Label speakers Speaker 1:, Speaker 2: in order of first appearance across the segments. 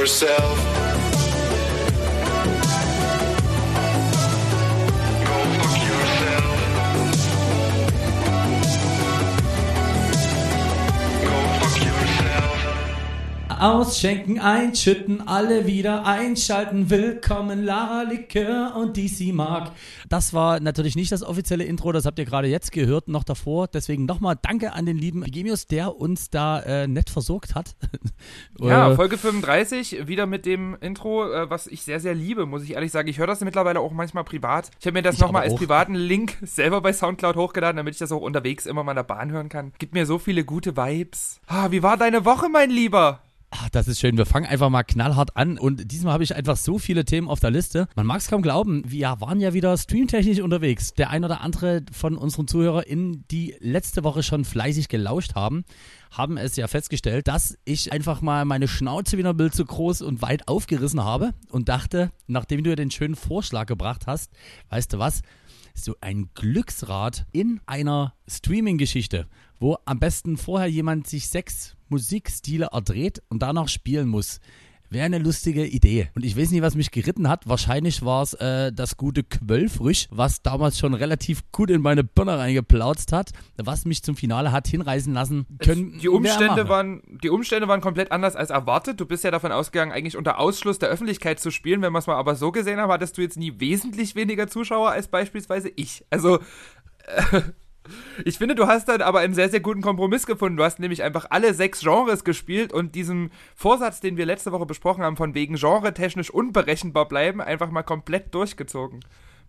Speaker 1: yourself.
Speaker 2: Ausschenken, einschütten, alle wieder einschalten. Willkommen, Lara Likör und DC Mark. Das war natürlich nicht das offizielle Intro, das habt ihr gerade jetzt gehört, noch davor. Deswegen nochmal danke an den lieben Gemius, der uns da äh, nett versorgt hat.
Speaker 3: Ja,
Speaker 2: Äh,
Speaker 3: Folge 35, wieder mit dem Intro, äh, was ich sehr, sehr liebe, muss ich ehrlich sagen. Ich höre das mittlerweile auch manchmal privat. Ich habe mir das nochmal als privaten Link selber bei Soundcloud hochgeladen, damit ich das auch unterwegs immer mal in der Bahn hören kann. Gibt mir so viele gute Vibes. Ah, wie war deine Woche, mein Lieber?
Speaker 2: Ach, das ist schön. Wir fangen einfach mal knallhart an. Und diesmal habe ich einfach so viele Themen auf der Liste. Man mag es kaum glauben, wir waren ja wieder streamtechnisch unterwegs. Der ein oder andere von unseren ZuhörerInnen, die letzte Woche schon fleißig gelauscht haben, haben es ja festgestellt, dass ich einfach mal meine Schnauze wieder ein Bild zu groß und weit aufgerissen habe und dachte, nachdem du ja den schönen Vorschlag gebracht hast, weißt du was? so ein Glücksrad in einer Streaming-Geschichte, wo am besten vorher jemand sich sechs Musikstile erdreht und danach spielen muss. Wäre eine lustige Idee. Und ich weiß nicht, was mich geritten hat. Wahrscheinlich war es äh, das gute Quöllfrisch, was damals schon relativ gut in meine Birne reingeplautzt hat, was mich zum Finale hat hinreißen lassen können.
Speaker 3: Die Umstände, waren, die Umstände waren komplett anders als erwartet. Du bist ja davon ausgegangen, eigentlich unter Ausschluss der Öffentlichkeit zu spielen. Wenn wir es mal aber so gesehen haben, hattest du jetzt nie wesentlich weniger Zuschauer als beispielsweise ich. Also, äh, ich finde, du hast dann aber einen sehr, sehr guten Kompromiss gefunden. Du hast nämlich einfach alle sechs Genres gespielt und diesen Vorsatz, den wir letzte Woche besprochen haben, von wegen genre-technisch unberechenbar bleiben, einfach mal komplett durchgezogen.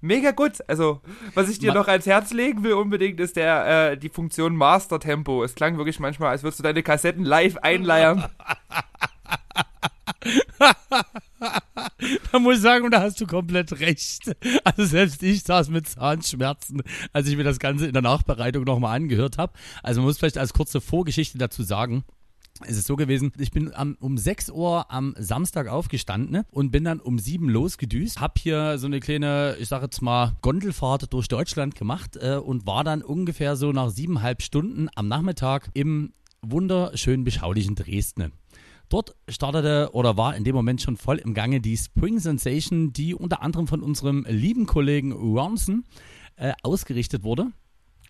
Speaker 3: Mega gut. Also, was ich dir
Speaker 2: Ma-
Speaker 3: noch ans Herz legen will unbedingt, ist der, äh, die Funktion Master Tempo. Es klang wirklich manchmal, als würdest du deine Kassetten live einleiern.
Speaker 2: Da muss ich sagen, da hast du komplett recht. Also selbst ich saß mit Zahnschmerzen, als ich mir das Ganze in der Nachbereitung nochmal angehört habe. Also man muss vielleicht als kurze Vorgeschichte dazu sagen. Es ist so gewesen, ich bin am, um 6 Uhr am Samstag aufgestanden und bin dann um 7 losgedüst. Hab hier so eine kleine, ich sage jetzt mal, Gondelfahrt durch Deutschland gemacht äh, und war dann ungefähr so nach siebeneinhalb Stunden am Nachmittag im wunderschön beschaulichen Dresden. Dort startete oder war in dem Moment schon voll im Gange die Spring Sensation, die unter anderem von unserem lieben Kollegen Ronson äh, ausgerichtet wurde.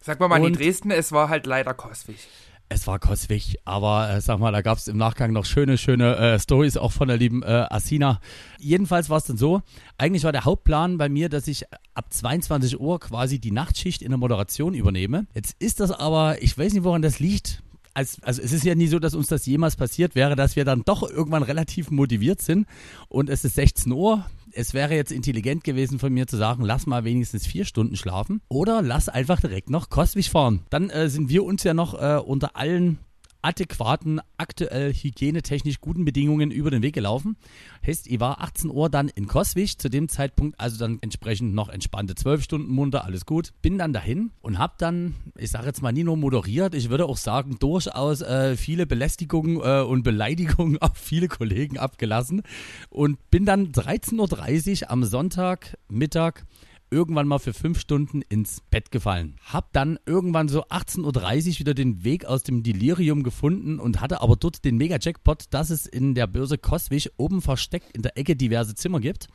Speaker 3: Sag mal, mal, in Dresden, es war halt leider kostig.
Speaker 2: Es war kostig, aber äh, sag mal, da gab es im Nachgang noch schöne, schöne äh, Stories auch von der lieben äh, Asina. Jedenfalls war es dann so, eigentlich war der Hauptplan bei mir, dass ich ab 22 Uhr quasi die Nachtschicht in der Moderation übernehme. Jetzt ist das aber, ich weiß nicht, woran das liegt. Als, also es ist ja nie so, dass uns das jemals passiert wäre, dass wir dann doch irgendwann relativ motiviert sind und es ist 16 Uhr. Es wäre jetzt intelligent gewesen von mir zu sagen, lass mal wenigstens vier Stunden schlafen oder lass einfach direkt noch Kostwig fahren. Dann äh, sind wir uns ja noch äh, unter allen adäquaten, aktuell hygienetechnisch guten Bedingungen über den Weg gelaufen. Heißt, ich war 18 Uhr dann in Koswig, zu dem Zeitpunkt also dann entsprechend noch entspannte 12 Stunden munter, alles gut. Bin dann dahin und habe dann, ich sage jetzt mal nie nur moderiert, ich würde auch sagen, durchaus äh, viele Belästigungen äh, und Beleidigungen auf viele Kollegen abgelassen und bin dann 13.30 Uhr am Sonntagmittag irgendwann mal für fünf Stunden ins Bett gefallen. Hab dann irgendwann so 18.30 Uhr wieder den Weg aus dem Delirium gefunden und hatte aber dort den Mega-Jackpot, dass es in der Börse Koswig oben versteckt in der Ecke diverse Zimmer gibt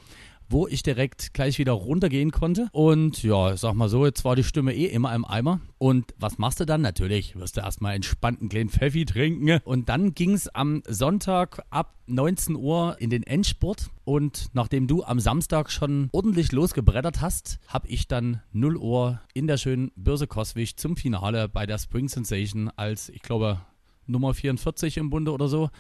Speaker 2: wo ich direkt gleich wieder runtergehen konnte. Und ja, ich sag mal so, jetzt war die Stimme eh immer im Eimer. Und was machst du dann? Natürlich wirst du erstmal entspannt einen kleinen Pfeffi trinken. Und dann ging es am Sonntag ab 19 Uhr in den Endspurt. Und nachdem du am Samstag schon ordentlich losgebrettert hast, habe ich dann 0 Uhr in der schönen Börse Koswig zum Finale bei der Spring Sensation als, ich glaube, Nummer 44 im Bunde oder so,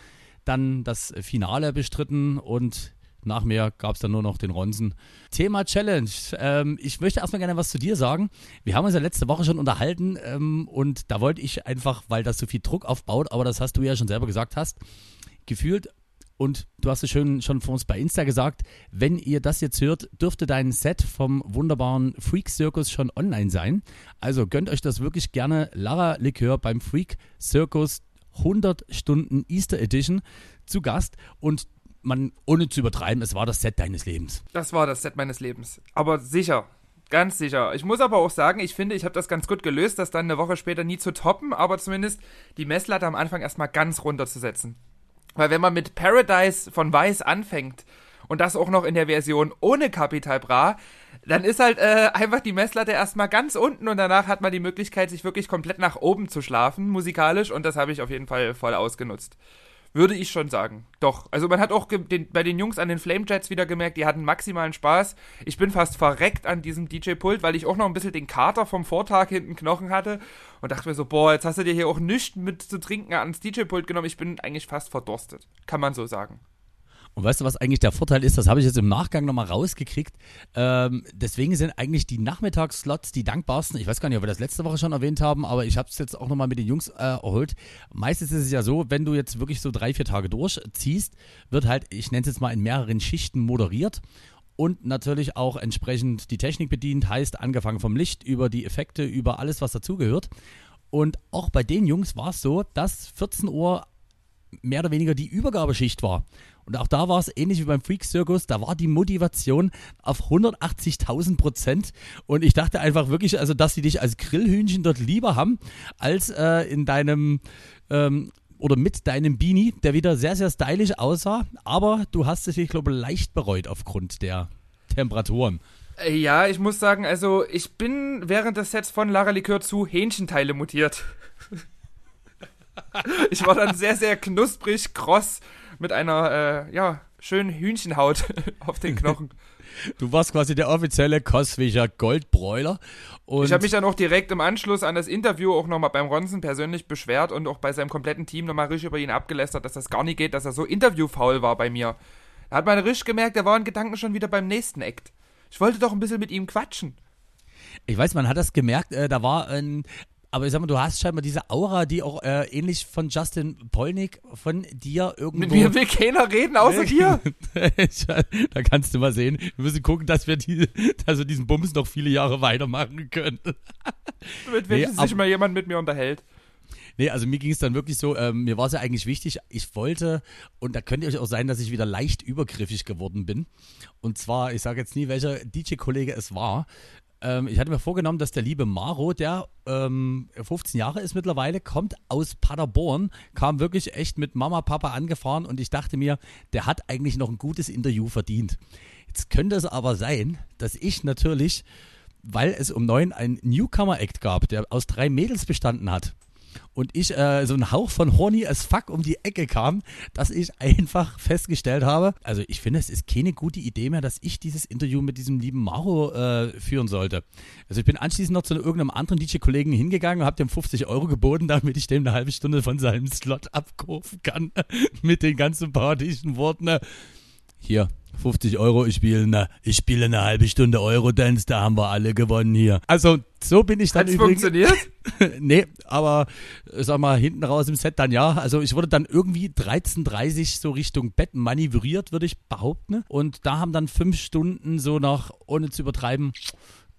Speaker 2: dann das Finale bestritten und nach mir gab es dann nur noch den Ronsen. Thema Challenge. Ähm, ich möchte erstmal gerne was zu dir sagen. Wir haben uns ja letzte Woche schon unterhalten ähm, und da wollte ich einfach, weil das so viel Druck aufbaut, aber das hast du ja schon selber gesagt hast, gefühlt und du hast es schön schon vor uns bei Insta gesagt, wenn ihr das jetzt hört, dürfte dein Set vom wunderbaren Freak Circus schon online sein. Also gönnt euch das wirklich gerne. Lara Likör beim Freak Circus 100 Stunden Easter Edition zu Gast und man, ohne zu übertreiben, es war das Set deines Lebens.
Speaker 3: Das war das Set meines Lebens. Aber sicher. Ganz sicher. Ich muss aber auch sagen, ich finde, ich habe das ganz gut gelöst, das dann eine Woche später nie zu toppen, aber zumindest die Messlatte am Anfang erstmal ganz runterzusetzen. Weil wenn man mit Paradise von Weiß anfängt und das auch noch in der Version ohne Capital Bra, dann ist halt äh, einfach die Messlatte erstmal ganz unten und danach hat man die Möglichkeit, sich wirklich komplett nach oben zu schlafen, musikalisch, und das habe ich auf jeden Fall voll ausgenutzt. Würde ich schon sagen. Doch. Also man hat auch den, bei den Jungs an den Flamejets wieder gemerkt, die hatten maximalen Spaß. Ich bin fast verreckt an diesem DJ-Pult, weil ich auch noch ein bisschen den Kater vom Vortag hinten Knochen hatte und dachte mir so, boah, jetzt hast du dir hier auch nichts mit zu trinken ans DJ-Pult genommen. Ich bin eigentlich fast verdurstet. Kann man so sagen.
Speaker 2: Und weißt du, was eigentlich der Vorteil ist? Das habe ich jetzt im Nachgang nochmal rausgekriegt. Ähm, deswegen sind eigentlich die Nachmittagsslots die dankbarsten. Ich weiß gar nicht, ob wir das letzte Woche schon erwähnt haben, aber ich habe es jetzt auch nochmal mit den Jungs äh, erholt. Meistens ist es ja so, wenn du jetzt wirklich so drei, vier Tage durchziehst, wird halt, ich nenne es jetzt mal in mehreren Schichten moderiert und natürlich auch entsprechend die Technik bedient, heißt angefangen vom Licht über die Effekte, über alles, was dazugehört. Und auch bei den Jungs war es so, dass 14 Uhr mehr oder weniger die Übergabeschicht war. Und auch da war es ähnlich wie beim Freak Circus, da war die Motivation auf 180.000 Prozent. Und ich dachte einfach wirklich, also dass sie dich als Grillhühnchen dort lieber haben, als äh, in deinem ähm, oder mit deinem Beanie, der wieder sehr, sehr stylisch aussah. Aber du hast es, ich glaube, leicht bereut aufgrund der Temperaturen.
Speaker 3: Äh, ja, ich muss sagen, also ich bin während des Sets von Lara Likör zu Hähnchenteile mutiert. ich war dann sehr, sehr knusprig, kross mit einer, äh, ja, schönen Hühnchenhaut auf den Knochen.
Speaker 2: Du warst quasi der offizielle Coswicher Goldbräuler.
Speaker 3: ich habe mich dann auch direkt im Anschluss an das Interview auch nochmal beim Ronson persönlich beschwert und auch bei seinem kompletten Team nochmal richtig über ihn abgelästert, dass das gar nicht geht, dass er so interviewfaul war bei mir. Da hat man richtig gemerkt, er war in Gedanken schon wieder beim nächsten Act. Ich wollte doch ein bisschen mit ihm quatschen.
Speaker 2: Ich weiß, man hat das gemerkt, äh, da war ein, aber ich sag mal, du hast scheinbar diese Aura, die auch äh, ähnlich von Justin Polnick von dir irgendwo.
Speaker 3: Mit mir will keiner reden, außer dir.
Speaker 2: da kannst du mal sehen. Wir müssen gucken, dass wir, die, dass wir diesen Bums noch viele Jahre weitermachen können.
Speaker 3: Damit nee, sich mal jemand mit mir unterhält.
Speaker 2: Nee, also mir ging es dann wirklich so, ähm, mir war es ja eigentlich wichtig, ich wollte, und da könnte euch auch sein, dass ich wieder leicht übergriffig geworden bin. Und zwar, ich sage jetzt nie, welcher DJ-Kollege es war, ähm, ich hatte mir vorgenommen, dass der liebe Maro, der ähm, 15 Jahre ist mittlerweile, kommt aus Paderborn, kam wirklich echt mit Mama, Papa angefahren und ich dachte mir, der hat eigentlich noch ein gutes Interview verdient. Jetzt könnte es aber sein, dass ich natürlich, weil es um neun ein Newcomer-Act gab, der aus drei Mädels bestanden hat, und ich äh, so ein Hauch von horny as fuck um die Ecke kam, dass ich einfach festgestellt habe, also ich finde, es ist keine gute Idee mehr, dass ich dieses Interview mit diesem lieben Maro äh, führen sollte. Also ich bin anschließend noch zu irgendeinem anderen DJ-Kollegen hingegangen und habe dem 50 Euro geboten, damit ich dem eine halbe Stunde von seinem Slot abkaufen kann mit den ganzen parodischen Worten. Hier, 50 Euro, ich spiele eine, ich spiele eine halbe Stunde Eurodance, da haben wir alle gewonnen hier. Also so bin ich dann
Speaker 3: Hat's übrigens. funktioniert?
Speaker 2: nee, aber sag mal, hinten raus im Set dann ja. Also ich wurde dann irgendwie 13.30 so Richtung Bett manövriert, würde ich behaupten. Und da haben dann fünf Stunden so noch, ohne zu übertreiben,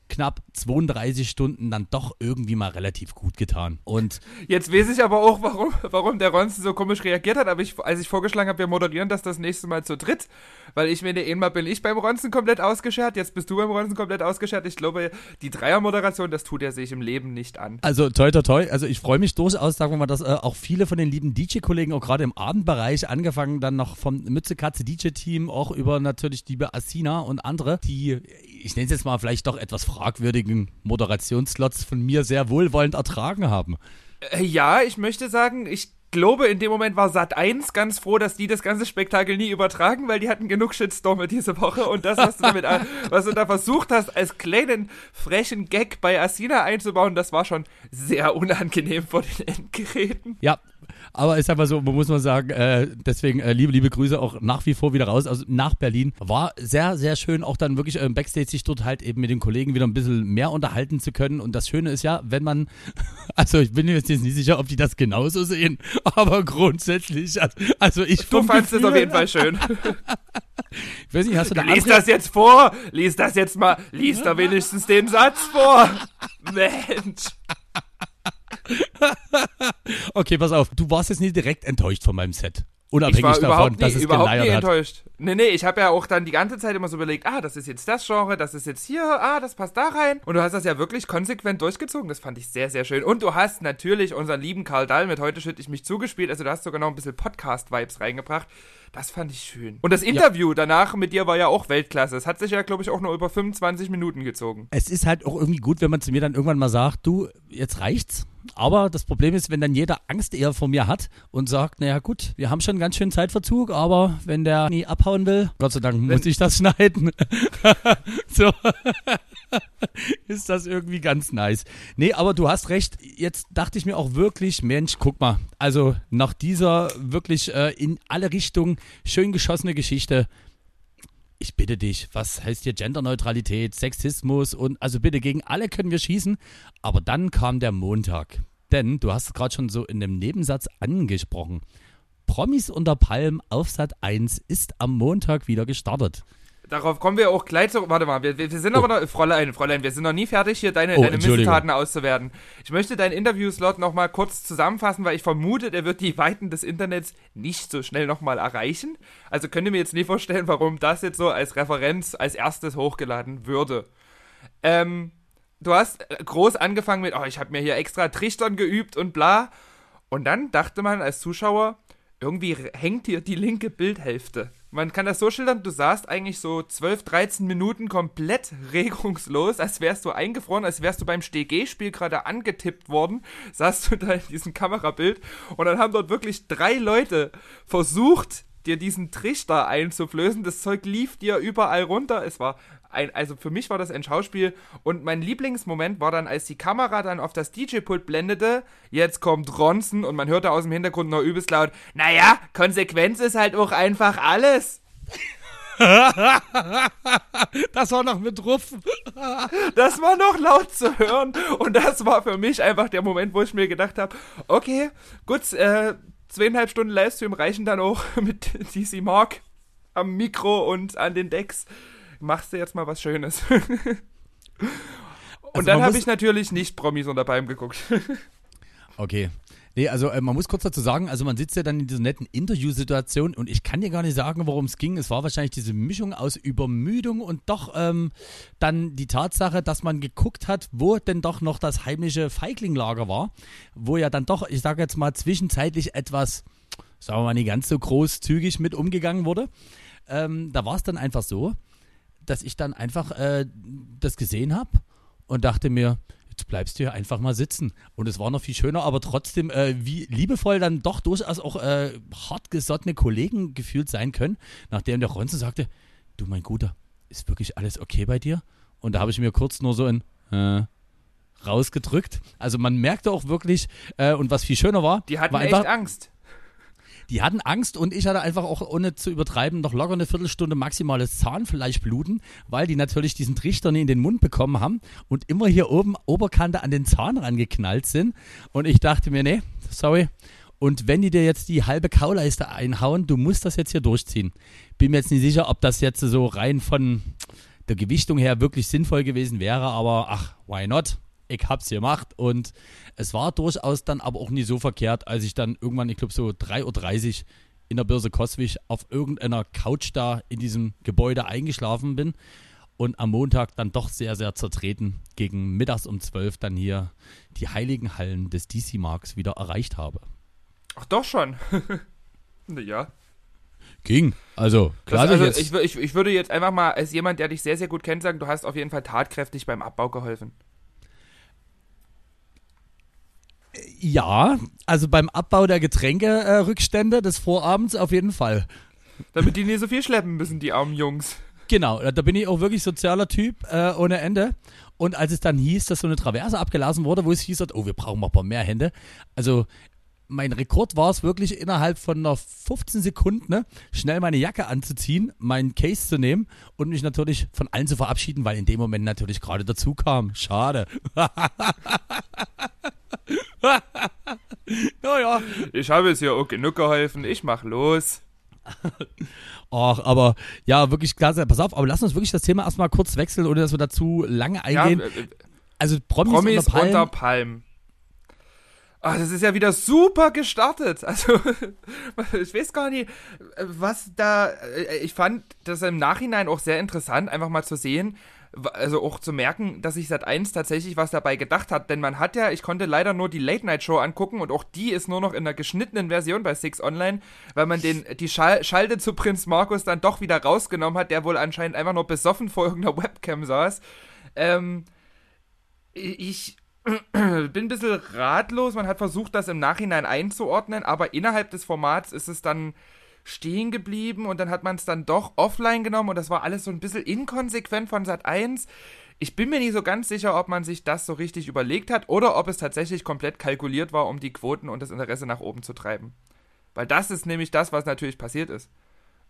Speaker 2: knapp 32 Stunden dann doch irgendwie mal relativ gut getan. Und
Speaker 3: jetzt weiß ich aber auch, warum, warum der Ronsten so komisch reagiert hat. Aber ich, als ich vorgeschlagen habe, wir moderieren das das nächste Mal zu dritt, weil ich meine, einmal bin ich beim Ronsten komplett ausgeschert, jetzt bist du beim Ronsten komplett ausgeschert. Ich glaube, die Dreiermoderation, das tut er sich im Leben nicht an.
Speaker 2: Also toi toi toi, also ich freue mich durchaus, sagen wir mal, dass äh, auch viele von den lieben DJ-Kollegen, auch gerade im Abendbereich, angefangen dann noch vom Mütze Katze DJ-Team, auch über natürlich liebe Asina und andere, die ich nenne es jetzt mal vielleicht doch etwas fragwürdigen Moderationsslots von mir sehr wohlwollend ertragen haben.
Speaker 3: Äh, ja, ich möchte sagen, ich glaube, in dem Moment war Sat 1 ganz froh, dass die das ganze Spektakel nie übertragen, weil die hatten genug Shitstorme diese Woche und das, was du damit, was du da versucht hast, als kleinen frechen Gag bei Asina einzubauen, das war schon sehr unangenehm vor den Endgeräten.
Speaker 2: Ja, aber ist einfach so, man muss mal sagen, äh, deswegen äh, liebe, liebe Grüße auch nach wie vor wieder raus, also nach Berlin. War sehr, sehr schön, auch dann wirklich äh, Backstage sich dort halt eben mit den Kollegen wieder ein bisschen mehr unterhalten zu können. Und das Schöne ist ja, wenn man, also ich bin mir jetzt nicht sicher, ob die das genauso sehen, aber grundsätzlich, also, also ich
Speaker 3: Du fandest es auf jeden Fall schön.
Speaker 2: ich weiß nicht, hast du da
Speaker 3: Lies das jetzt vor! Lies das jetzt mal, lies da wenigstens den Satz vor! Mensch!
Speaker 2: Okay, pass auf. Du warst jetzt nicht direkt enttäuscht von meinem Set. Unabhängig
Speaker 3: ich war
Speaker 2: davon,
Speaker 3: überhaupt
Speaker 2: dass
Speaker 3: nie,
Speaker 2: es
Speaker 3: überhaupt nie
Speaker 2: geleiert hat.
Speaker 3: enttäuscht. Nee, nee, ich habe ja auch dann die ganze Zeit immer so überlegt, ah, das ist jetzt das Genre, das ist jetzt hier, ah, das passt da rein. Und du hast das ja wirklich konsequent durchgezogen. Das fand ich sehr, sehr schön. Und du hast natürlich unseren lieben Karl Dahl mit Heute schütte ich mich zugespielt. Also du hast sogar noch ein bisschen Podcast-Vibes reingebracht. Das fand ich schön. Und das Interview danach mit dir war ja auch Weltklasse. Es hat sich ja, glaube ich, auch nur über 25 Minuten gezogen.
Speaker 2: Es ist halt auch irgendwie gut, wenn man zu mir dann irgendwann mal sagt, du, jetzt reicht's. Aber das Problem ist, wenn dann jeder Angst eher vor mir hat und sagt, naja gut, wir haben schon ganz schön Zeitverzug, aber wenn der nie abhauen will, Gott sei Dank muss ich das schneiden. so ist das irgendwie ganz nice. Nee, aber du hast recht, jetzt dachte ich mir auch wirklich, Mensch, guck mal, also nach dieser wirklich äh, in alle Richtungen schön geschossene Geschichte, ich bitte dich, was heißt hier Genderneutralität, Sexismus und also bitte gegen alle können wir schießen. Aber dann kam der Montag. Denn du hast es gerade schon so in dem Nebensatz angesprochen. Promis unter Palm auf Sat 1 ist am Montag wieder gestartet.
Speaker 3: Darauf kommen wir auch gleich zurück. Warte mal, wir, wir sind aber noch, Fräulein, Fräulein, wir sind noch nie fertig, hier deine,
Speaker 2: Oh,
Speaker 3: deine. Missetaten auszuwerten. Ich möchte deinen Interviewslot noch mal kurz zusammenfassen, weil ich vermute, der wird die Weiten des Internets nicht so schnell noch mal erreichen. Also könnt ihr mir jetzt nie vorstellen, warum das jetzt so als Referenz als erstes hochgeladen würde. Ähm, du hast äh, groß angefangen mit, oh, ich habe mir hier extra Trichtern geübt und bla. Und dann dachte man als Zuschauer, irgendwie hängt hier die linke Bildhälfte. Man kann das so schildern, du saßt eigentlich so 12, 13 Minuten komplett regungslos, als wärst du eingefroren, als wärst du beim StG-Spiel gerade angetippt worden, saßt du da in diesem Kamerabild und dann haben dort wirklich drei Leute versucht, dir diesen Trichter einzuflößen. Das Zeug lief dir überall runter. Es war ein, also für mich war das ein Schauspiel und mein Lieblingsmoment war dann, als die Kamera dann auf das DJ-Pult blendete, jetzt kommt Ronson und man hörte aus dem Hintergrund noch übelst laut, naja, Konsequenz ist halt auch einfach alles.
Speaker 2: Das war noch mit Ruf.
Speaker 3: Das war noch laut zu hören und das war für mich einfach der Moment, wo ich mir gedacht habe, okay, gut, äh, zweieinhalb Stunden Livestream reichen dann auch mit DC Mark am Mikro und an den Decks. Machst du jetzt mal was Schönes. Und
Speaker 2: Also
Speaker 3: dann habe ich natürlich nicht Promis unter Palm geguckt.
Speaker 2: Okay. Nee, also äh, man muss kurz dazu sagen, also man sitzt ja dann in dieser netten Interviewsituation und ich kann dir gar nicht sagen, worum es ging. Es war wahrscheinlich diese Mischung aus Übermüdung und doch ähm, dann die Tatsache, dass man geguckt hat, wo denn doch noch das heimliche Feiglinglager war, wo ja dann doch, ich sage jetzt mal, zwischenzeitlich etwas, sagen wir mal, nicht ganz so großzügig mit umgegangen wurde. Ähm, da war es dann einfach so, dass ich dann einfach äh, das gesehen habe und dachte mir, jetzt bleibst du hier einfach mal sitzen. Und es war noch viel schöner, aber trotzdem, äh, wie liebevoll dann doch durchaus auch äh, hartgesottene Kollegen gefühlt sein können, nachdem der Ronze sagte, du mein Guter, ist wirklich alles okay bei dir? Und da habe ich mir kurz nur so ein äh, rausgedrückt. Also man merkte auch wirklich, äh, und was viel schöner war,
Speaker 3: Die hatten
Speaker 2: war
Speaker 3: echt
Speaker 2: einfach,
Speaker 3: Angst.
Speaker 2: Die hatten Angst und ich hatte einfach auch, ohne zu übertreiben, noch locker eine Viertelstunde maximales Zahnfleischbluten, weil die natürlich diesen Trichter nie in den Mund bekommen haben und immer hier oben Oberkante an den Zahn rangeknallt sind. Und ich dachte mir, nee, sorry. Und wenn die dir jetzt die halbe Kauleiste einhauen, du musst das jetzt hier durchziehen. Bin mir jetzt nicht sicher, ob das jetzt so rein von der Gewichtung her wirklich sinnvoll gewesen wäre, aber ach, why not? Ich hab's gemacht und es war durchaus dann aber auch nie so verkehrt, als ich dann irgendwann, ich glaube so 3.30 Uhr in der Börse Koswig auf irgendeiner Couch da in diesem Gebäude eingeschlafen bin und am Montag dann doch sehr, sehr zertreten gegen mittags um 12 dann hier die heiligen Hallen des DC Marks wieder erreicht habe.
Speaker 3: Ach doch schon. ja.
Speaker 2: Ging. Also, klar,
Speaker 3: Das, also
Speaker 2: jetzt,
Speaker 3: ich, ich, ich würde jetzt einfach mal als jemand, der dich sehr, sehr gut kennt, sagen, du hast auf jeden Fall tatkräftig beim Abbau geholfen.
Speaker 2: Ja, also beim Abbau der Getränkerückstände des Vorabends auf jeden Fall.
Speaker 3: Damit die nicht so viel schleppen müssen, die armen Jungs.
Speaker 2: Genau, da bin ich auch wirklich sozialer Typ äh, ohne Ende. Und als es dann hieß, dass so eine Traverse abgelassen wurde, wo es hieß, oh, wir brauchen mal ein paar mehr Hände. Also mein Rekord war es wirklich innerhalb von einer 15 Sekunden ne, schnell meine Jacke anzuziehen, meinen Case zu nehmen und mich natürlich von allen zu verabschieden, weil in dem Moment natürlich gerade dazu kam. Schade. naja.
Speaker 3: Ich habe es hier auch genug geholfen, ich mach los.
Speaker 2: Ach, aber ja, wirklich klasse. Pass auf, aber lass uns wirklich das Thema erstmal kurz wechseln, ohne dass wir dazu lange
Speaker 3: Ja,
Speaker 2: eingehen.
Speaker 3: äh, äh,
Speaker 2: also Promis,
Speaker 3: Promis
Speaker 2: unter Palmen,
Speaker 3: unter Palm. Ah, das ist ja wieder super gestartet. Also, ich weiß gar nicht, was da. äh, Ich fand das im Nachhinein auch sehr interessant, einfach mal zu sehen, also auch zu merken, dass sich Sat1 tatsächlich was dabei gedacht hat. Denn man hat ja, ich konnte leider nur die Late-Night-Show angucken und auch die ist nur noch in der geschnittenen Version bei Six Online, weil man den, die Schal Schalte zu Prinz Markus dann doch wieder rausgenommen hat, der wohl anscheinend einfach nur besoffen vor irgendeiner Webcam saß. Ähm, ich bin ein bisschen ratlos. Man hat versucht, das im Nachhinein einzuordnen, aber innerhalb des Formats ist es dann stehen geblieben und dann hat man es dann doch offline genommen und das war alles so ein bisschen inkonsequent von Sat 1. Ich bin mir nicht so ganz sicher, ob man sich das so richtig überlegt hat oder ob es tatsächlich komplett kalkuliert war, um die Quoten und das Interesse nach oben zu treiben. Weil das ist nämlich das, was natürlich passiert ist.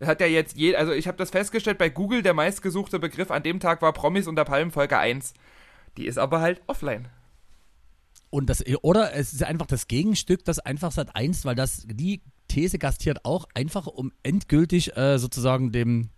Speaker 3: Hat ja jetzt je, also ich habe das festgestellt bei Google, der meistgesuchte Begriff an dem Tag war Promis unter Palmen Folge 1. Die ist aber halt offline.
Speaker 2: Und das, oder es ist einfach das Gegenstück, das einfach Sat 1, weil das, die These gastiert auch, einfach um endgültig äh, sozusagen dem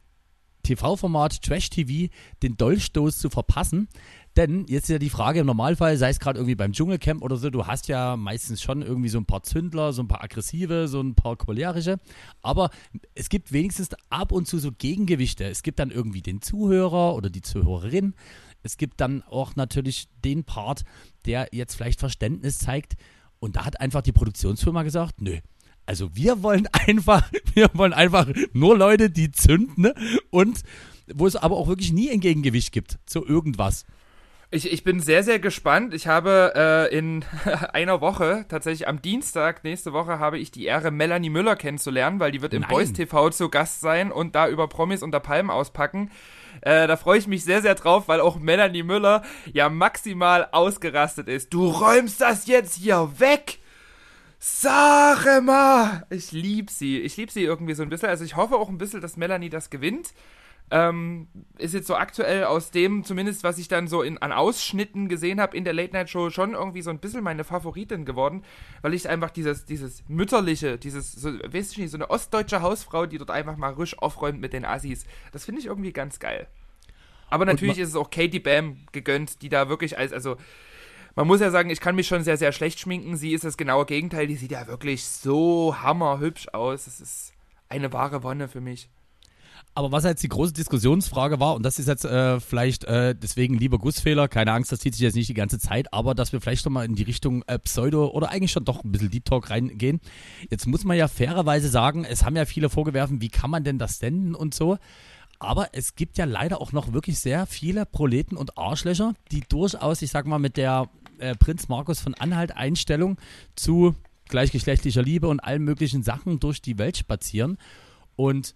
Speaker 2: TV-Format Trash TV den Dolchstoß zu verpassen. Denn jetzt ist ja die Frage im Normalfall, sei es gerade irgendwie beim Dschungelcamp oder so, du hast ja meistens schon irgendwie so ein paar Zündler, so ein paar aggressive, so ein paar cholerische. Aber es gibt wenigstens ab und zu so Gegengewichte. Es gibt dann irgendwie den Zuhörer oder die Zuhörerin. Es gibt dann auch natürlich den Part, der jetzt vielleicht Verständnis zeigt. Und da hat einfach die Produktionsfirma gesagt, nö. Also wir wollen einfach, wir wollen einfach nur Leute, die zünden ne? und wo es aber auch wirklich nie ein Gegengewicht gibt zu irgendwas.
Speaker 3: Ich, ich bin sehr, sehr gespannt. Ich habe äh, in einer Woche, tatsächlich am Dienstag nächste Woche, habe ich die Ehre, Melanie Müller kennenzulernen, weil die wird im
Speaker 2: Nein.
Speaker 3: Boys TV zu Gast sein und da über Promis unter Palmen auspacken. Äh, da freue ich mich sehr, sehr drauf, weil auch Melanie Müller ja maximal ausgerastet ist. Du räumst das jetzt hier weg! Sag mal! Ich lieb sie. Ich lieb sie irgendwie so ein bisschen. Also ich hoffe auch ein bisschen, dass Melanie das gewinnt. Ähm, ist jetzt so aktuell aus dem, zumindest was ich dann so in, an Ausschnitten gesehen habe in der Late Night Show, schon irgendwie so ein bisschen meine Favoritin geworden, weil ich einfach dieses, dieses mütterliche, dieses, so, weißt du nicht, so eine ostdeutsche Hausfrau, die dort einfach mal risch aufräumt mit den Assis, das finde ich irgendwie ganz geil. Aber natürlich ist es auch Katie Bam gegönnt, die da wirklich als, also, man muss ja sagen, ich kann mich schon sehr, sehr schlecht schminken. Sie ist das genaue Gegenteil. Die sieht ja wirklich so hammerhübsch aus. Das ist eine wahre Wonne für mich.
Speaker 2: Aber was jetzt die große Diskussionsfrage war, und das ist jetzt äh, vielleicht äh, deswegen lieber Gussfehler, keine Angst, das zieht sich jetzt nicht die ganze Zeit, aber dass wir vielleicht schon mal in die Richtung äh, Pseudo oder eigentlich schon doch ein bisschen Deep Talk reingehen. Jetzt muss man ja fairerweise sagen, es haben ja viele vorgewerfen, wie kann man denn das senden und so. Aber es gibt ja leider auch noch wirklich sehr viele Proleten und Arschlöcher, die durchaus, ich sag mal, mit der äh, Prinz Markus von Anhalt Einstellung zu gleichgeschlechtlicher Liebe und allen möglichen Sachen durch die Welt spazieren. Und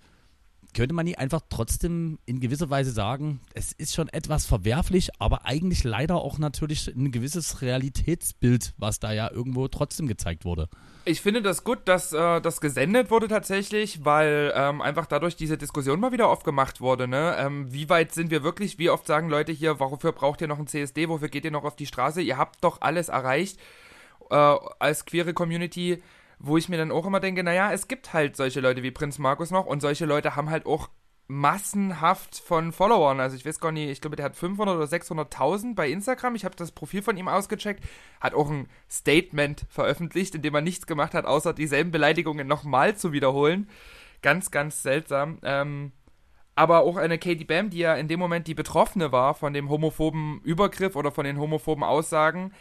Speaker 2: könnte man nie einfach trotzdem in gewisser Weise sagen, es ist schon etwas verwerflich, aber eigentlich leider auch natürlich ein gewisses Realitätsbild, was da ja irgendwo trotzdem gezeigt wurde.
Speaker 3: Ich finde das gut, dass äh, das gesendet wurde tatsächlich, weil ähm, einfach dadurch diese Diskussion mal wieder aufgemacht wurde. Ne? Ähm, wie weit sind wir wirklich? Wie oft sagen Leute hier, wofür braucht ihr noch ein CSD? Wofür geht ihr noch auf die Straße? Ihr habt doch alles erreicht äh, als queere Community, wo ich mir dann auch immer denke, naja, es gibt halt solche Leute wie Prinz Markus noch und solche Leute haben halt auch massenhaft von Followern. Also ich weiß gar nicht, ich glaube, der hat 500 oder 600.000 bei Instagram. Ich habe das Profil von ihm ausgecheckt. Hat auch ein Statement veröffentlicht, in dem er nichts gemacht hat, außer dieselben Beleidigungen nochmal zu wiederholen. Ganz, ganz seltsam. Ähm, aber auch eine Katie Bam, die ja in dem Moment die Betroffene war von dem homophoben Übergriff oder von den homophoben Aussagen,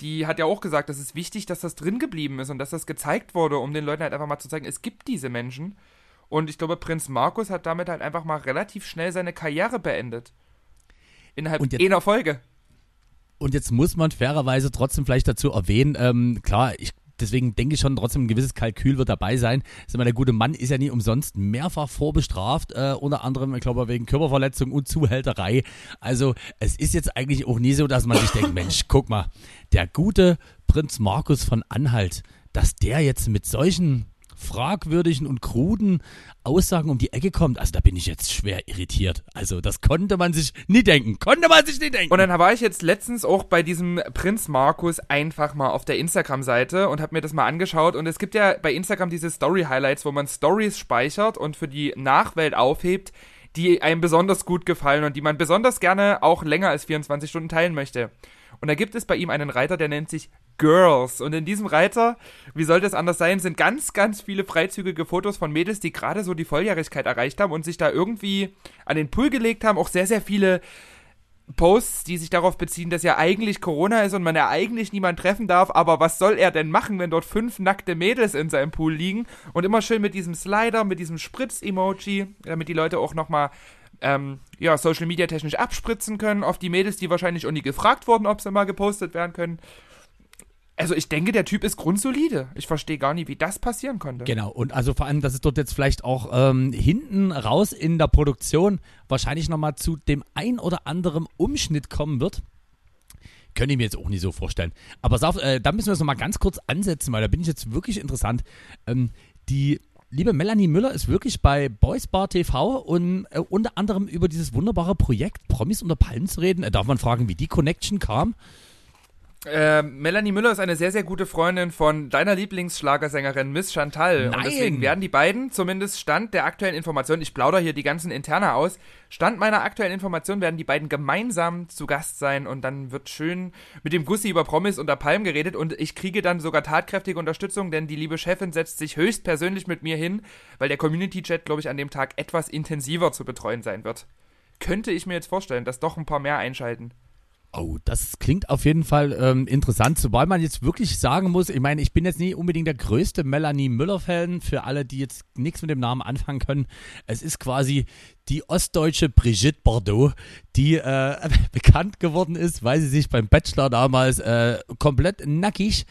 Speaker 3: die hat ja auch gesagt, es ist wichtig, dass das drin geblieben ist und dass das gezeigt wurde, um den Leuten halt einfach mal zu zeigen, es gibt diese Menschen. Und ich glaube, Prinz Markus hat damit halt einfach mal relativ schnell seine Karriere beendet. Innerhalb
Speaker 2: Und jetzt-
Speaker 3: einer Folge.
Speaker 2: Und jetzt muss man fairerweise trotzdem vielleicht dazu erwähnen, ähm, klar, ich deswegen denke ich schon, trotzdem ein gewisses Kalkül wird dabei sein. Sag mal, der gute Mann ist ja nie umsonst mehrfach vorbestraft, äh, unter anderem, ich glaube, wegen Körperverletzung und Zuhälterei. Also es ist jetzt eigentlich auch nie so, dass man sich denkt, Mensch, guck mal, der gute Prinz Markus von Anhalt, dass der jetzt mit solchen fragwürdigen und kruden Aussagen um die Ecke kommt, also da bin ich jetzt schwer irritiert. Also das konnte man sich nie denken. Konnte man sich nie denken.
Speaker 3: Und dann war ich jetzt letztens auch bei diesem Prinz Markus einfach mal auf der Instagram-Seite und habe mir das mal angeschaut. Und es gibt ja bei Instagram diese Story-Highlights, wo man Stories speichert und für die Nachwelt aufhebt, die einem besonders gut gefallen und die man besonders gerne auch länger als 24 Stunden teilen möchte. Und da gibt es bei ihm einen Reiter, der nennt sich Girls. Und in diesem Reiter, wie sollte es anders sein, sind ganz, ganz viele freizügige Fotos von Mädels, die gerade so die Volljährigkeit erreicht haben und sich da irgendwie an den Pool gelegt haben. Auch sehr, sehr viele Posts, die sich darauf beziehen, dass ja eigentlich Corona ist und man ja eigentlich niemand treffen darf, aber was soll er denn machen, wenn dort fünf nackte Mädels in seinem Pool liegen und immer schön mit diesem Slider, mit diesem Spritz-Emoji, damit die Leute auch nochmal ähm, ja, Social Media technisch abspritzen können auf die Mädels, die wahrscheinlich auch nie gefragt wurden, ob sie mal gepostet werden können. Also ich denke, der Typ ist grundsolide. Ich verstehe gar nicht, wie das passieren konnte.
Speaker 2: Genau, und also vor allem, dass es dort jetzt vielleicht auch ähm, hinten raus in der Produktion wahrscheinlich nochmal zu dem ein oder anderen Umschnitt kommen wird. Könnte ich mir jetzt auch nicht so vorstellen. Aber äh, da müssen wir es nochmal ganz kurz ansetzen, weil da bin ich jetzt wirklich interessant. Ähm, die liebe Melanie Müller ist wirklich bei Boys Bar TV und äh, unter anderem über dieses wunderbare Projekt Promis unter Palmen zu reden. Äh, darf man fragen, wie die Connection kam?
Speaker 3: Äh, Melanie Müller ist eine sehr, sehr gute Freundin von deiner Lieblingsschlagersängerin Miss Chantal.
Speaker 2: Nein.
Speaker 3: Und deswegen werden die beiden, zumindest Stand der aktuellen Information, ich plaudere hier die ganzen Interna aus, Stand meiner aktuellen Information werden die beiden gemeinsam zu Gast sein und dann wird schön mit dem Gussi über Promis unter Palm geredet und ich kriege dann sogar tatkräftige Unterstützung, denn die liebe Chefin setzt sich höchstpersönlich mit mir hin, weil der Community-Chat, glaube ich, an dem Tag etwas intensiver zu betreuen sein wird. Könnte ich mir jetzt vorstellen, dass doch ein paar mehr einschalten.
Speaker 2: Oh, das klingt auf jeden Fall ähm, interessant, sobald man jetzt wirklich sagen muss, ich meine, ich bin jetzt nicht unbedingt der größte Melanie Müller-Fan, für alle, die jetzt nichts mit dem Namen anfangen können. Es ist quasi die ostdeutsche Brigitte Bardot, die äh, bekannt geworden ist, weil sie sich beim Bachelor damals äh, komplett nackig,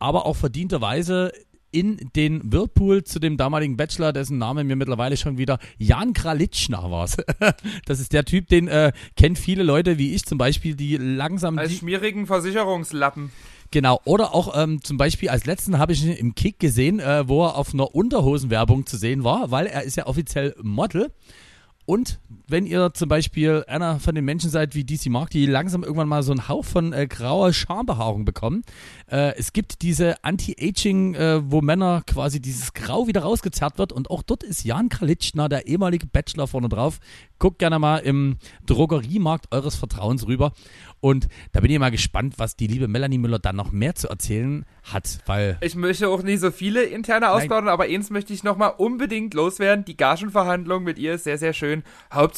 Speaker 2: aber auch verdienterweise in den Whirlpool zu dem damaligen Bachelor, dessen Name mir mittlerweile schon wieder Jan Kralitschner war. das ist der Typ, den äh, kennen viele Leute, wie ich zum Beispiel, die langsam...
Speaker 3: Als
Speaker 2: die,
Speaker 3: schmierigen Versicherungslappen.
Speaker 2: Genau, oder auch ähm, zum Beispiel als letzten habe ich ihn im Kick gesehen, äh, wo er auf einer Unterhosenwerbung zu sehen war, weil er ist ja offiziell Model. Und wenn ihr zum Beispiel einer von den Menschen seid wie DC Mark, die langsam irgendwann mal so einen Hauch von äh, grauer Schambehaarung bekommen, äh, es gibt diese Anti-Aging, äh, wo Männer quasi dieses Grau wieder rausgezerrt wird und auch dort ist Jan Kralitschner, der ehemalige Bachelor vorne drauf. Guckt gerne mal im Drogeriemarkt eures Vertrauens rüber und da bin ich mal gespannt, was die liebe Melanie Müller dann noch mehr zu erzählen hat, weil
Speaker 3: Ich möchte auch nicht so viele interne ausplaudern, aber eins möchte ich nochmal unbedingt loswerden. Die Gagenverhandlung mit ihr ist sehr, sehr schön.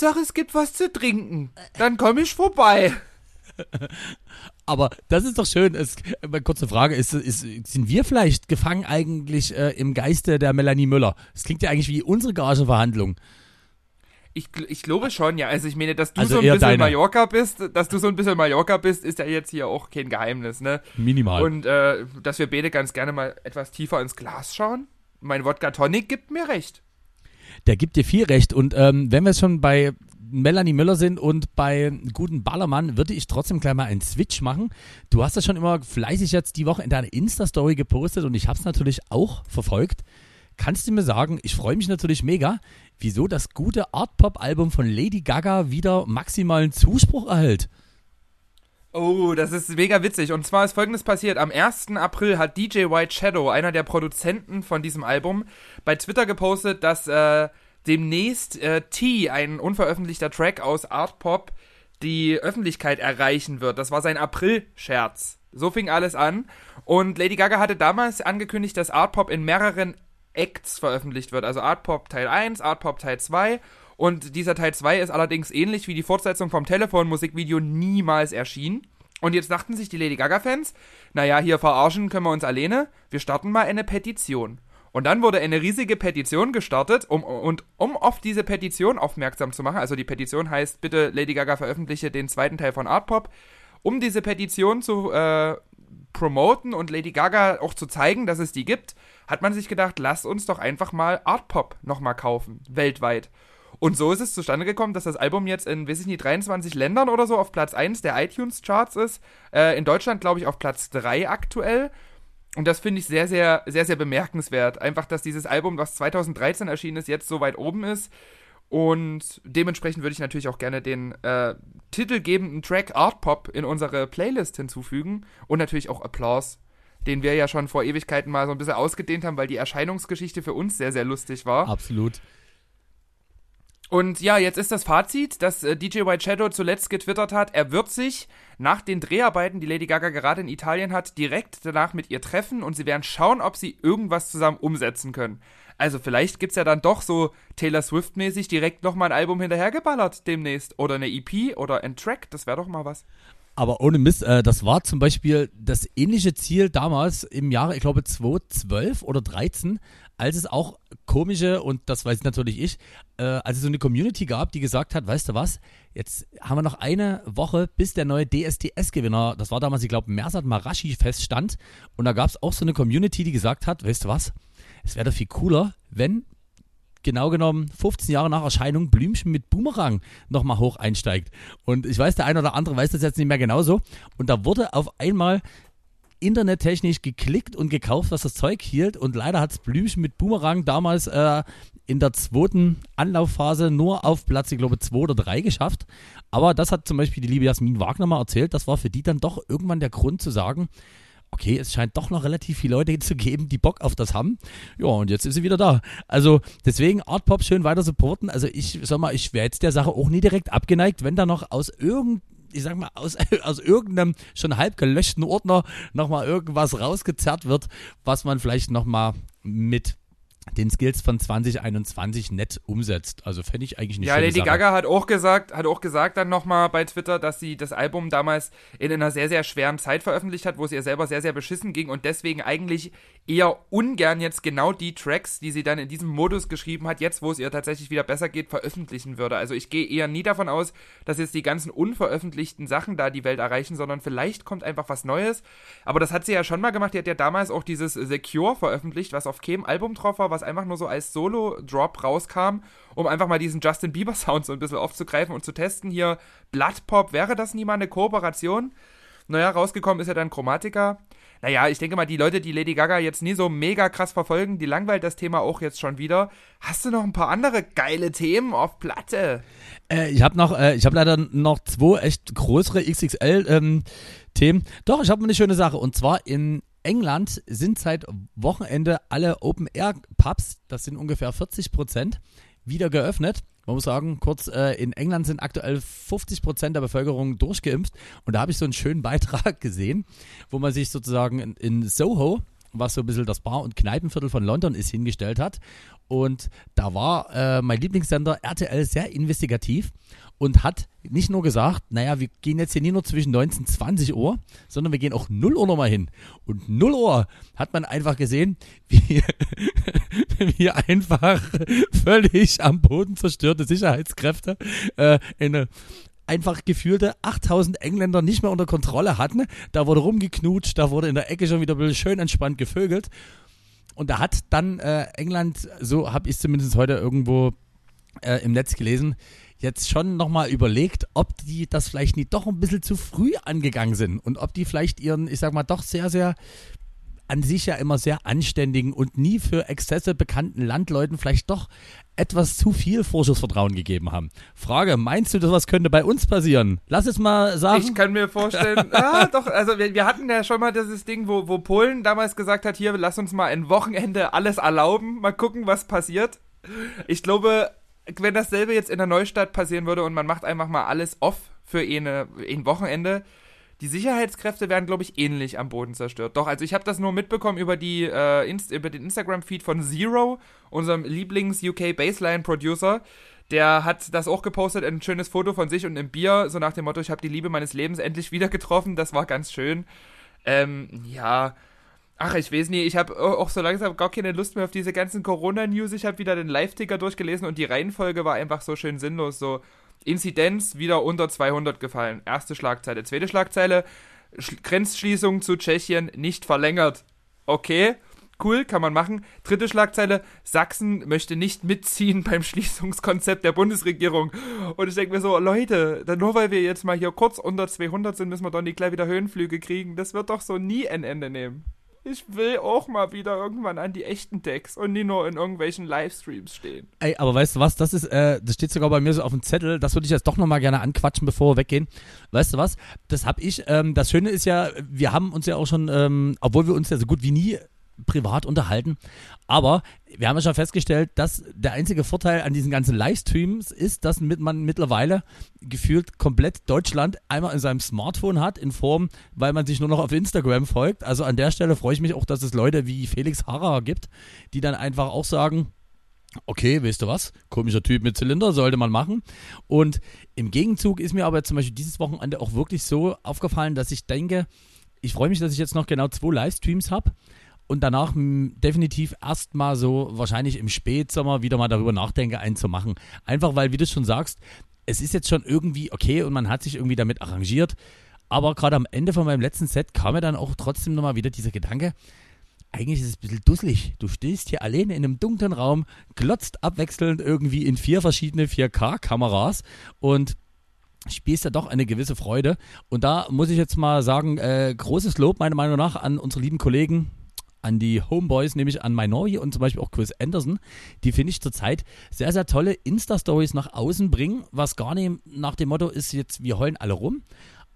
Speaker 3: Hauptsache, es gibt was zu trinken. Dann komme ich vorbei.
Speaker 2: Aber das ist doch schön. Es, eine kurze Frage, ist, ist, sind wir vielleicht gefangen eigentlich äh, im Geiste der Melanie Müller? Das klingt ja eigentlich wie unsere Gageverhandlung.
Speaker 3: Ich, ich glaube schon, ja. Also ich meine, dass du
Speaker 2: Also
Speaker 3: so ein bisschen
Speaker 2: deine.
Speaker 3: Mallorca bist, dass du so ein bisschen Mallorca bist, ist ja jetzt hier auch kein Geheimnis, ne?
Speaker 2: Minimal.
Speaker 3: Und äh, dass wir beide ganz gerne mal etwas tiefer ins Glas schauen. Mein Wodka Tonic gibt mir recht.
Speaker 2: Der gibt dir viel recht. Und ähm, wenn wir schon bei Melanie Müller sind und bei guten Ballermann, würde ich trotzdem gleich mal einen Switch machen. Du hast das schon immer fleißig jetzt die Woche in deiner Insta-Story gepostet und ich habe es natürlich auch verfolgt. Kannst du mir sagen, ich freue mich natürlich mega, wieso das gute Art-Pop-Album von Lady Gaga wieder maximalen Zuspruch erhält?
Speaker 3: Oh, das ist mega witzig. Und zwar ist folgendes passiert. Am 1. April hat DJ White Shadow, einer der Produzenten von diesem Album, bei Twitter gepostet, dass äh, demnächst äh, T, ein unveröffentlichter Track aus Art Pop, die Öffentlichkeit erreichen wird. Das war sein April-Scherz. So fing alles an. Und Lady Gaga hatte damals angekündigt, dass Art Pop in mehreren Acts veröffentlicht wird. Also Art Pop Teil 1, Art Pop Teil 2. Und dieser Teil 2 ist allerdings ähnlich wie die Fortsetzung vom Telefon-Musikvideo niemals erschienen. Und jetzt dachten sich die Lady Gaga-Fans, naja, hier verarschen können wir uns alleine, wir starten mal eine Petition. Und dann wurde eine riesige Petition gestartet, um, und um auf diese Petition aufmerksam zu machen, also die Petition heißt, bitte Lady Gaga veröffentliche den zweiten Teil von Art Pop, um diese Petition zu äh, promoten und Lady Gaga auch zu zeigen, dass es die gibt, hat man sich gedacht, lasst uns doch einfach mal Art Pop nochmal kaufen, weltweit. Und so ist es zustande gekommen, dass das Album jetzt in, weiß ich nicht, 23 Ländern oder so auf Platz 1 der iTunes-Charts ist. Äh, in Deutschland, glaube ich, auf Platz 3 aktuell. Und das finde ich sehr, sehr, sehr, sehr bemerkenswert. Einfach, dass dieses Album, was 2013 erschienen ist, jetzt so weit oben ist. Und dementsprechend würde ich natürlich auch gerne den äh, titelgebenden Track Art Pop in unsere Playlist hinzufügen. Und natürlich auch Applaus, den wir ja schon vor Ewigkeiten mal so ein bisschen ausgedehnt haben, weil die Erscheinungsgeschichte für uns sehr, sehr lustig war.
Speaker 2: Absolut.
Speaker 3: Und ja, jetzt ist das Fazit, dass äh, DJ White Shadow zuletzt getwittert hat, er wird sich nach den Dreharbeiten, die Lady Gaga gerade in Italien hat, direkt danach mit ihr treffen und sie werden schauen, ob sie irgendwas zusammen umsetzen können. Also vielleicht gibt's ja dann doch so Taylor Swift-mäßig direkt nochmal ein Album hinterhergeballert demnächst. Oder eine EP oder ein Track, das wäre doch mal was.
Speaker 2: Aber ohne Mist, äh, das war zum Beispiel das ähnliche Ziel damals im Jahre, ich glaube 2012 oder 13, als es auch komische, und das weiß natürlich ich, äh, als es so eine Community gab, die gesagt hat, weißt du was, jetzt haben wir noch eine Woche, bis der neue DSDS-Gewinner, das war damals, ich glaube, Mersat Marashi feststand. Und da gab es auch so eine Community, die gesagt hat, weißt du was, es wäre doch viel cooler, wenn genau genommen 15 Jahre nach Erscheinung Blümchen mit Boomerang nochmal hoch einsteigt. Und ich weiß, der eine oder andere weiß das jetzt nicht mehr genauso. Und da wurde auf einmal internettechnisch geklickt und gekauft, was das Zeug hielt. Und leider hat es Blümchen mit Boomerang damals äh, in der zweiten Anlaufphase nur auf Platz, ich glaube, zwei oder drei geschafft. Aber das hat zum Beispiel die liebe Jasmin Wagner mal erzählt. Das war für die dann doch irgendwann der Grund zu sagen, okay, es scheint doch noch relativ viele Leute zu geben, die Bock auf das haben. Ja, und jetzt ist sie wieder da. Also deswegen Art Pop schön weiter supporten. Also ich sag mal, ich wäre jetzt der Sache auch nie direkt abgeneigt, wenn da noch aus irgendeinem ich sag mal, aus, aus irgendeinem schon halb gelöschten Ordner nochmal irgendwas rausgezerrt wird, was man vielleicht nochmal mit den Skills von 2021 nett umsetzt. Also fände ich eigentlich nicht
Speaker 3: Ja, Lady Sache. Gaga hat auch gesagt, hat auch gesagt dann nochmal bei Twitter, dass sie das Album damals in einer sehr, sehr schweren Zeit veröffentlicht hat, wo es ihr selber sehr, sehr beschissen ging und deswegen eigentlich eher ungern jetzt genau die Tracks, die sie dann in diesem Modus geschrieben hat, jetzt wo es ihr tatsächlich wieder besser geht, veröffentlichen würde. Also ich gehe eher nie davon aus, dass jetzt die ganzen unveröffentlichten Sachen da die Welt erreichen, sondern vielleicht kommt einfach was Neues. Aber das hat sie ja schon mal gemacht. Die hat ja damals auch dieses Secure veröffentlicht, was auf keinem Album drauf war, was einfach nur so als Solo-Drop rauskam, um einfach mal diesen Justin Bieber-Sound so ein bisschen aufzugreifen und zu testen. Hier Blood Pop, wäre das nie mal eine Kooperation? Naja, rausgekommen ist ja dann Chromatica. Naja, ich denke mal, die Leute, die Lady Gaga jetzt nie so mega krass verfolgen, die langweilt das Thema auch jetzt schon wieder. Hast du noch ein paar andere geile Themen auf Platte?
Speaker 2: Äh, ich habe noch, äh, ich habe leider noch zwei echt größere XXL-Themen. Ähm, Doch, ich habe eine schöne Sache. Und zwar in England sind seit Wochenende alle Open-Air-Pubs, das sind ungefähr 40 Prozent, wieder geöffnet. Man muss sagen, kurz, äh, in England sind aktuell 50 Prozent der Bevölkerung durchgeimpft. Und da habe ich so einen schönen Beitrag gesehen, wo man sich sozusagen in, in Soho, was so ein bisschen das Bar- und Kneipenviertel von London ist, hingestellt hat. Und da war äh, mein Lieblingssender RTL sehr investigativ und hat nicht nur gesagt, naja, wir gehen jetzt hier nicht nur zwischen 19 und 20 Uhr, sondern wir gehen auch 0 Uhr nochmal hin. Und 0 Uhr hat man einfach gesehen, wie, wie einfach völlig am Boden zerstörte Sicherheitskräfte äh, eine einfach gefühlte 8000 Engländer nicht mehr unter Kontrolle hatten. Da wurde rumgeknutscht, da wurde in der Ecke schon wieder schön entspannt gevögelt. Und da hat dann äh, England, so habe ich zumindest heute irgendwo äh, im Netz gelesen, jetzt schon nochmal überlegt, ob die das vielleicht nicht doch ein bisschen zu früh angegangen sind und ob die vielleicht ihren, ich sag mal, doch sehr, sehr an sich ja immer sehr anständigen und nie für Exzesse bekannten Landleuten vielleicht doch etwas zu viel Vorschussvertrauen gegeben haben. Frage, meinst du, dass was könnte bei uns passieren? Lass es mal sagen.
Speaker 3: Ich kann mir vorstellen, ah, doch, also wir, wir, hatten ja schon mal dieses Ding, wo, wo Polen damals gesagt hat, hier, lass uns mal ein Wochenende alles erlauben, mal gucken, was passiert. Ich glaube, wenn dasselbe jetzt in der Neustadt passieren würde und man macht einfach mal alles off für eine, ein Wochenende, die Sicherheitskräfte werden, glaube ich, ähnlich am Boden zerstört. Doch, also ich habe das nur mitbekommen über, die, äh, Inst über den Instagram-Feed von Zero, unserem Lieblings-UK-Baseline-Producer. Der hat das auch gepostet, ein schönes Foto von sich und einem Bier, so nach dem Motto, ich habe die Liebe meines Lebens endlich wieder getroffen. Das war ganz schön. Ähm, ja, Ach, ich weiß nicht, ich habe auch so langsam gar keine Lust mehr auf diese ganzen Corona-News. Ich habe wieder den Live-Ticker durchgelesen und die Reihenfolge war einfach so schön sinnlos. So, Inzidenz wieder unter 200 gefallen. Erste Schlagzeile. Zweite Schlagzeile, Sch Grenzschließung zu Tschechien nicht verlängert. Okay, cool, kann man machen. Dritte Schlagzeile, Sachsen möchte nicht mitziehen beim Schließungskonzept der Bundesregierung. Und ich denke mir so, Leute, nur weil wir jetzt mal hier kurz unter 200 sind, müssen wir doch nicht gleich wieder Höhenflüge kriegen. Das wird doch so nie ein Ende nehmen ich will auch mal wieder irgendwann an die echten Decks und nie nur in irgendwelchen Livestreams stehen.
Speaker 2: Ey, aber weißt du was, das ist, äh, das steht sogar bei mir so auf dem Zettel, das würde ich jetzt doch nochmal gerne anquatschen, bevor wir weggehen. Weißt du was, das hab ich, ähm, das Schöne ist ja, wir haben uns ja auch schon, ähm, obwohl wir uns ja so gut wie nie privat unterhalten. Aber wir haben ja schon festgestellt, dass der einzige Vorteil an diesen ganzen Livestreams ist, dass man mittlerweile gefühlt komplett Deutschland einmal in seinem Smartphone hat, in Form, weil man sich nur noch auf Instagram folgt. Also an der Stelle freue ich mich auch, dass es Leute wie Felix Harrer gibt, die dann einfach auch sagen, okay, weißt du was, komischer Typ mit Zylinder, sollte man machen. Und im Gegenzug ist mir aber zum Beispiel dieses Wochenende auch wirklich so aufgefallen, dass ich denke, ich freue mich, dass ich jetzt noch genau zwei Livestreams habe und danach definitiv erstmal so wahrscheinlich im Spätsommer wieder mal darüber nachdenke, einen zu machen. Einfach weil, wie du schon sagst, es ist jetzt schon irgendwie okay und man hat sich irgendwie damit arrangiert. Aber gerade am Ende von meinem letzten Set kam mir dann auch trotzdem nochmal wieder dieser Gedanke, eigentlich ist es ein bisschen dusselig. Du stehst hier alleine in einem dunklen Raum, glotzt abwechselnd irgendwie in vier verschiedene 4K-Kameras und spielst ja doch eine gewisse Freude. Und da muss ich jetzt mal sagen, äh, großes Lob meiner Meinung nach an unsere lieben Kollegen, an die Homeboys, nämlich an Minori und zum Beispiel auch Chris Anderson, die finde ich zurzeit sehr, sehr tolle Insta-Stories nach außen bringen, was gar nicht nach dem Motto ist jetzt, wir heulen alle rum,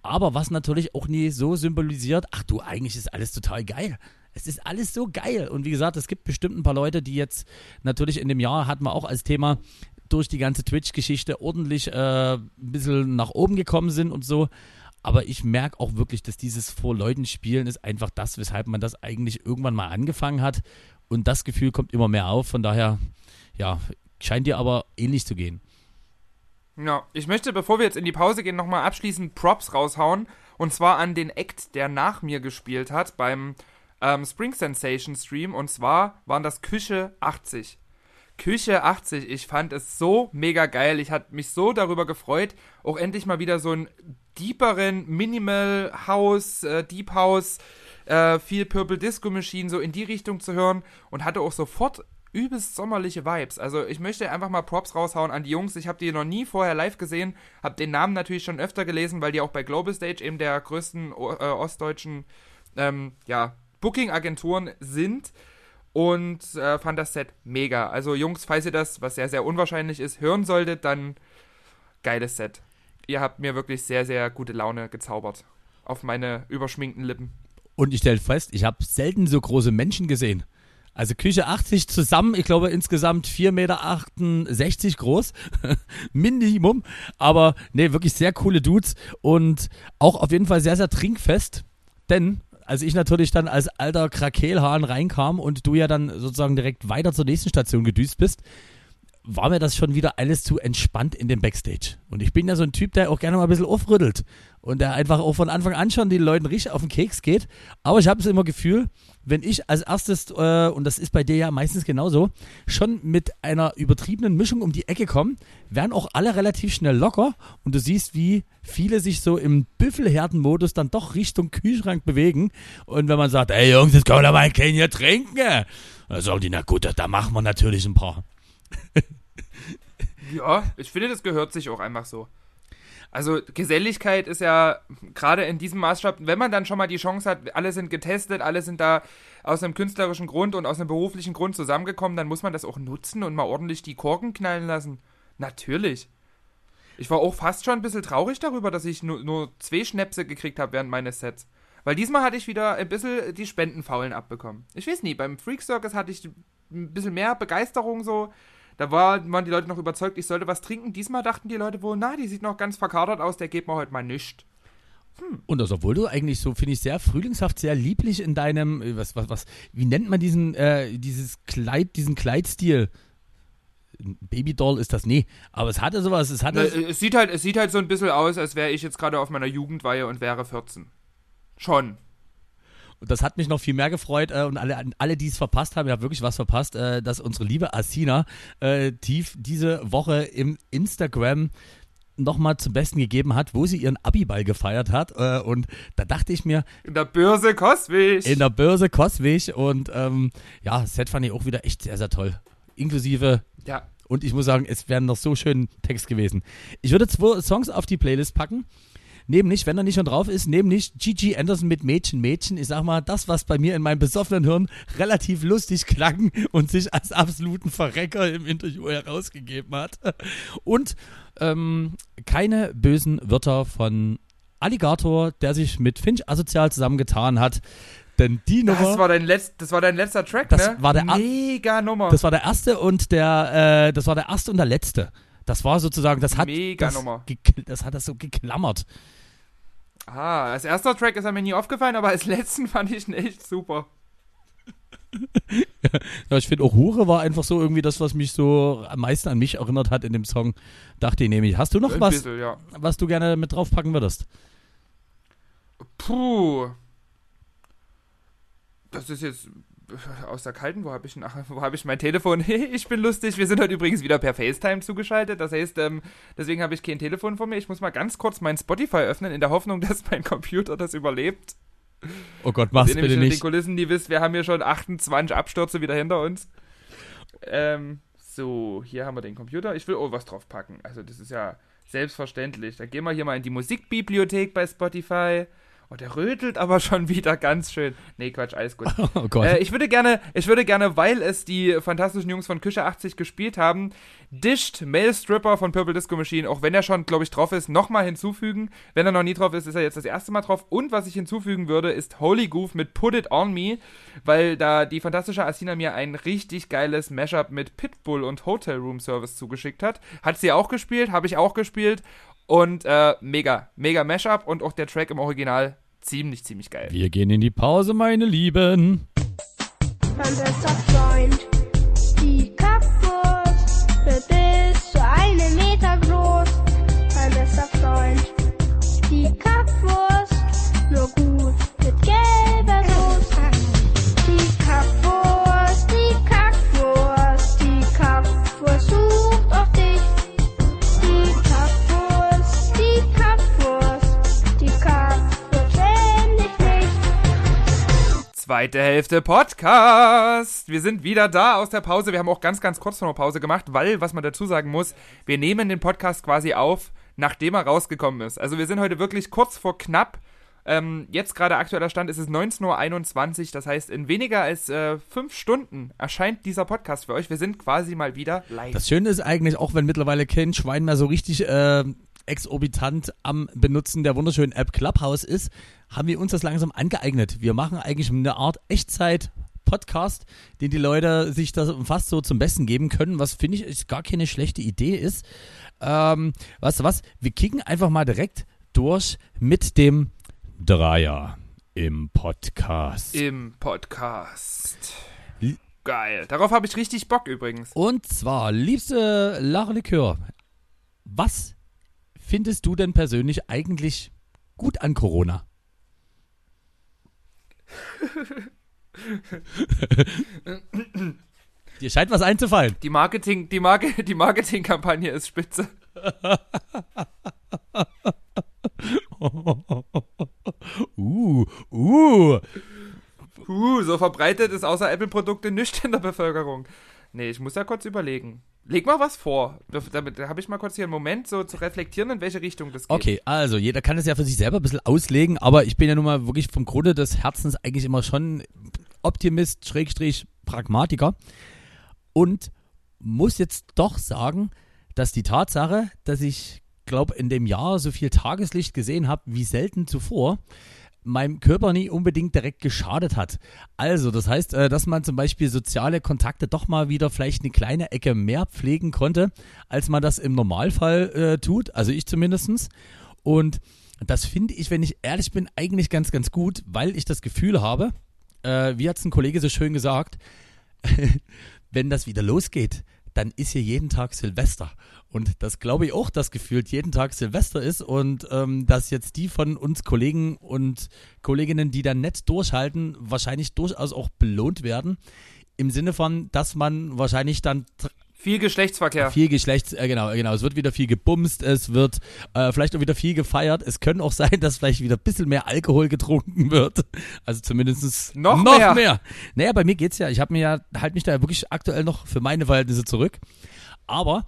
Speaker 2: aber was natürlich auch nie so symbolisiert, ach du, eigentlich ist alles total geil. Es ist alles so geil. Und wie gesagt, es gibt bestimmt ein paar Leute, die jetzt natürlich in dem Jahr hatten wir auch als Thema durch die ganze Twitch-Geschichte ordentlich äh, ein bisschen nach oben gekommen sind und so. Aber ich merke auch wirklich, dass dieses vor Leuten spielen ist einfach das, weshalb man das eigentlich irgendwann mal angefangen hat. Und das Gefühl kommt immer mehr auf. Von daher, ja, scheint dir aber ähnlich zu gehen.
Speaker 3: Ja, ich möchte, bevor wir jetzt in die Pause gehen, nochmal abschließend Props raushauen. Und zwar an den Act, der nach mir gespielt hat beim ähm, Spring Sensation Stream und zwar waren das Küche 80. Küche 80, ich fand es so mega geil. Ich hatte mich so darüber gefreut, auch endlich mal wieder so einen deeperen Minimal House, äh, Deep House, äh, viel Purple Disco Machine so in die Richtung zu hören und hatte auch sofort übelst sommerliche Vibes. Also ich möchte einfach mal Props raushauen an die Jungs. Ich habe die noch nie vorher live gesehen, habe den Namen natürlich schon öfter gelesen, weil die auch bei Global Stage eben der größten äh, ostdeutschen ähm, ja, Booking-Agenturen sind und äh, fand das Set mega. Also Jungs, falls ihr das, was sehr, sehr unwahrscheinlich ist, hören solltet, dann geiles Set. Ihr habt mir wirklich sehr, sehr gute Laune gezaubert auf meine überschminkten Lippen.
Speaker 2: Und ich stelle fest, ich habe selten so große Menschen gesehen. Also Küche 80 zusammen, ich glaube insgesamt 4,68 Meter groß. Minimum. Aber nee, wirklich sehr coole Dudes und auch auf jeden Fall sehr, sehr trinkfest. Denn als ich natürlich dann als alter Krakelhahn reinkam und du ja dann sozusagen direkt weiter zur nächsten Station gedüst bist, war mir das schon wieder alles zu entspannt in dem Backstage. Und ich bin ja so ein Typ, der auch gerne mal ein bisschen aufrüttelt und der einfach auch von Anfang an schon den Leuten richtig auf den Keks geht. Aber ich habe es immer Gefühl, wenn ich als erstes, äh, und das ist bei dir ja meistens genauso, schon mit einer übertriebenen Mischung um die Ecke komme, werden auch alle relativ schnell locker und du siehst, wie viele sich so im Büffelherden-Modus dann doch Richtung Kühlschrank bewegen. Und wenn man sagt, ey Jungs, jetzt können wir mal ein Kännchen trinken, dann sagen die, na gut, da machen wir natürlich ein paar.
Speaker 3: Ja, ich finde, das gehört sich auch einfach so. Also Geselligkeit ist ja gerade in diesem Maßstab, wenn man dann schon mal die Chance hat, alle sind getestet, alle sind da aus einem künstlerischen Grund und aus einem beruflichen Grund zusammengekommen, dann muss man das auch nutzen und mal ordentlich die Korken knallen lassen. Natürlich. Ich war auch fast schon ein bisschen traurig darüber, dass ich nur, nur zwei Schnäpse gekriegt habe während meines Sets. Weil diesmal hatte ich wieder ein bisschen die Spendenfaulen abbekommen. Ich weiß nie, beim Freak Circus hatte ich ein bisschen mehr Begeisterung so. Da war, waren die Leute noch überzeugt, ich sollte was trinken. Diesmal dachten die Leute wohl, na, die sieht noch ganz verkadert aus, der geht mir heute mal nichts.
Speaker 2: Hm. Und das, obwohl du eigentlich so, finde ich, sehr frühlingshaft, sehr lieblich in deinem, äh, was, was, was, wie nennt man diesen, äh, dieses Kleid, diesen Kleidstil? Babydoll ist das, nee, aber es hatte sowas, es hatte.
Speaker 3: Na, es sieht halt, es sieht halt so ein bisschen aus, als wäre ich jetzt gerade auf meiner Jugendweihe und wäre 14. Schon.
Speaker 2: Und das hat mich noch viel mehr gefreut äh, und alle, alle die es verpasst haben, ihr habt wirklich was verpasst, äh, dass unsere liebe Asina äh, tief diese Woche im Instagram nochmal zum Besten gegeben hat, wo sie ihren Abiball gefeiert hat. Äh, und da dachte ich mir.
Speaker 3: In der Börse Koswig.
Speaker 2: In der Börse Koswig. Und ähm, ja, Set fand ich auch wieder echt sehr, sehr toll. Inklusive.
Speaker 3: Ja.
Speaker 2: Und ich muss sagen, es wären noch so schön Text gewesen. Ich würde zwei Songs auf die Playlist packen. Nämlich, wenn er nicht schon drauf ist, nämlich Gigi Anderson mit Mädchen, Mädchen. Ich sag mal, das, was bei mir in meinem besoffenen Hirn relativ lustig klang und sich als absoluten Verrecker im Interview herausgegeben hat. Und ähm, keine bösen Wörter von Alligator, der sich mit Finch asozial zusammengetan hat. Denn die Nummer.
Speaker 3: Das war dein, letzt, das war dein letzter Track,
Speaker 2: Das
Speaker 3: ne?
Speaker 2: war der
Speaker 3: Mega Nummer.
Speaker 2: Das war der erste und der, äh, das war der erste und der letzte. Das war sozusagen, das hat,
Speaker 3: Mega
Speaker 2: das,
Speaker 3: Nummer.
Speaker 2: das hat das so geklammert.
Speaker 3: ah, als erster Track ist er mir nie aufgefallen, aber als letzten fand ich ihn echt super.
Speaker 2: Ja, ich finde auch Hure war einfach so irgendwie das, was mich so am meisten an mich erinnert hat in dem Song. Dachte ich nämlich, hast du noch
Speaker 3: Ein
Speaker 2: was,
Speaker 3: bisschen, ja.
Speaker 2: was du gerne mit draufpacken würdest?
Speaker 3: Puh. Das ist jetzt aus der kalten, wo habe ich, denn- ach, wo hab ich mein Telefon? ich bin lustig. Wir sind heute übrigens wieder per FaceTime zugeschaltet. Das heißt, ähm, deswegen habe ich kein Telefon vor mir. Ich muss mal ganz kurz mein Spotify öffnen, in der Hoffnung, dass mein Computer das überlebt.
Speaker 2: Oh Gott, mach's bitte nicht.
Speaker 3: Kulissen, die wisst, wir haben hier schon 28 Abstürze wieder hinter uns. Ähm, so, hier haben wir den Computer. Ich will auch was drauf packen. Also, das ist ja selbstverständlich. Dann gehen wir hier mal in die Musikbibliothek bei Spotify. Oh, der rötelt aber schon wieder ganz schön. Nee, Quatsch, alles gut.
Speaker 2: Oh Gott.
Speaker 3: Äh, ich würde gerne, ich würde gerne, weil es die fantastischen Jungs von Küche 80 gespielt haben, Dished Male Stripper von Purple Disco Machine, auch wenn er schon, glaube ich, drauf ist, nochmal hinzufügen. Wenn er noch nie drauf ist, ist er jetzt das erste Mal drauf. Und was ich hinzufügen würde, ist Holy Goof mit Put It On Me, weil da die fantastische Asina mir ein richtig geiles Mashup mit Pitbull und Hotel Room Service zugeschickt hat. Hat sie auch gespielt, habe ich auch gespielt. Und äh, mega, mega Mashup und auch der Track im Original ziemlich, ziemlich geil.
Speaker 2: Wir gehen in die Pause, meine Lieben.
Speaker 4: mein bester Freund.
Speaker 3: Zweite Hälfte Podcast. Wir sind wieder da aus der Pause. Wir haben auch ganz, ganz kurz noch eine Pause gemacht, weil, was man dazu sagen muss, wir nehmen den Podcast quasi auf, nachdem er rausgekommen ist. Also wir sind heute wirklich kurz vor knapp. Ähm, jetzt gerade aktueller Stand ist es 19.21 Uhr. Das heißt, in weniger als äh, fünf Stunden erscheint dieser Podcast für euch. Wir sind quasi mal wieder live.
Speaker 2: Das Schöne ist eigentlich, auch wenn mittlerweile kein Schwein mehr so richtig äh, exorbitant am Benutzen der wunderschönen App Clubhouse ist, haben wir uns das langsam angeeignet. Wir machen eigentlich eine Art Echtzeit-Podcast, den die Leute sich das fast so zum Besten geben können, was finde ich ist gar keine schlechte Idee ist. Ähm, weißt du was? Wir kicken einfach mal direkt durch mit dem Dreier im Podcast.
Speaker 3: Im Podcast. Geil. Darauf habe ich richtig Bock übrigens.
Speaker 2: Und zwar, liebste Lachlikör, was findest du denn persönlich eigentlich gut an Corona? Dir scheint was einzufallen.
Speaker 3: Die Marketing, die Marke, die Marketingkampagne ist spitze.
Speaker 2: Uh, uh.
Speaker 3: Uh, so verbreitet ist außer Apple-Produkte nichts in der Bevölkerung. Nee, ich muss ja kurz überlegen. Leg mal was vor. Da- Damit habe ich mal kurz hier einen Moment, so zu reflektieren, in welche Richtung das geht.
Speaker 2: Okay, also jeder kann es ja für sich selber ein bisschen auslegen, aber ich bin ja nun mal wirklich vom Grunde des Herzens eigentlich immer schon Optimist, Schrägstrich, Pragmatiker und muss jetzt doch sagen, dass die Tatsache, dass ich glaube in dem Jahr so viel Tageslicht gesehen habe wie selten zuvor, meinem Körper nie unbedingt direkt geschadet hat. Also, das heißt, äh, dass man zum Beispiel soziale Kontakte doch mal wieder vielleicht eine kleine Ecke mehr pflegen konnte, als man das im Normalfall äh, tut. Also ich zumindestens. Und das finde ich, wenn ich ehrlich bin, eigentlich ganz, ganz gut, weil ich das Gefühl habe, äh, wie hat es ein Kollege so schön gesagt, wenn das wieder losgeht, dann ist hier jeden Tag Silvester. Und das glaube ich auch, dass gefühlt jeden Tag Silvester ist und ähm, dass jetzt die von uns Kollegen und Kolleginnen, die dann nett durchhalten, wahrscheinlich durchaus auch belohnt werden. Im Sinne von, dass man wahrscheinlich dann
Speaker 3: Viel Geschlechtsverkehr.
Speaker 2: viel Geschlechts, äh, genau, genau, es wird wieder viel gebumst, es wird äh, vielleicht auch wieder viel gefeiert. Es können auch sein, dass vielleicht wieder ein bisschen mehr Alkohol getrunken wird. Also zumindest
Speaker 3: Noch
Speaker 2: noch
Speaker 3: mehr.
Speaker 2: mehr. Naja, bei mir geht's ja. Ich habe mir ja, halt mich da wirklich aktuell noch für meine Verhältnisse zurück. Aber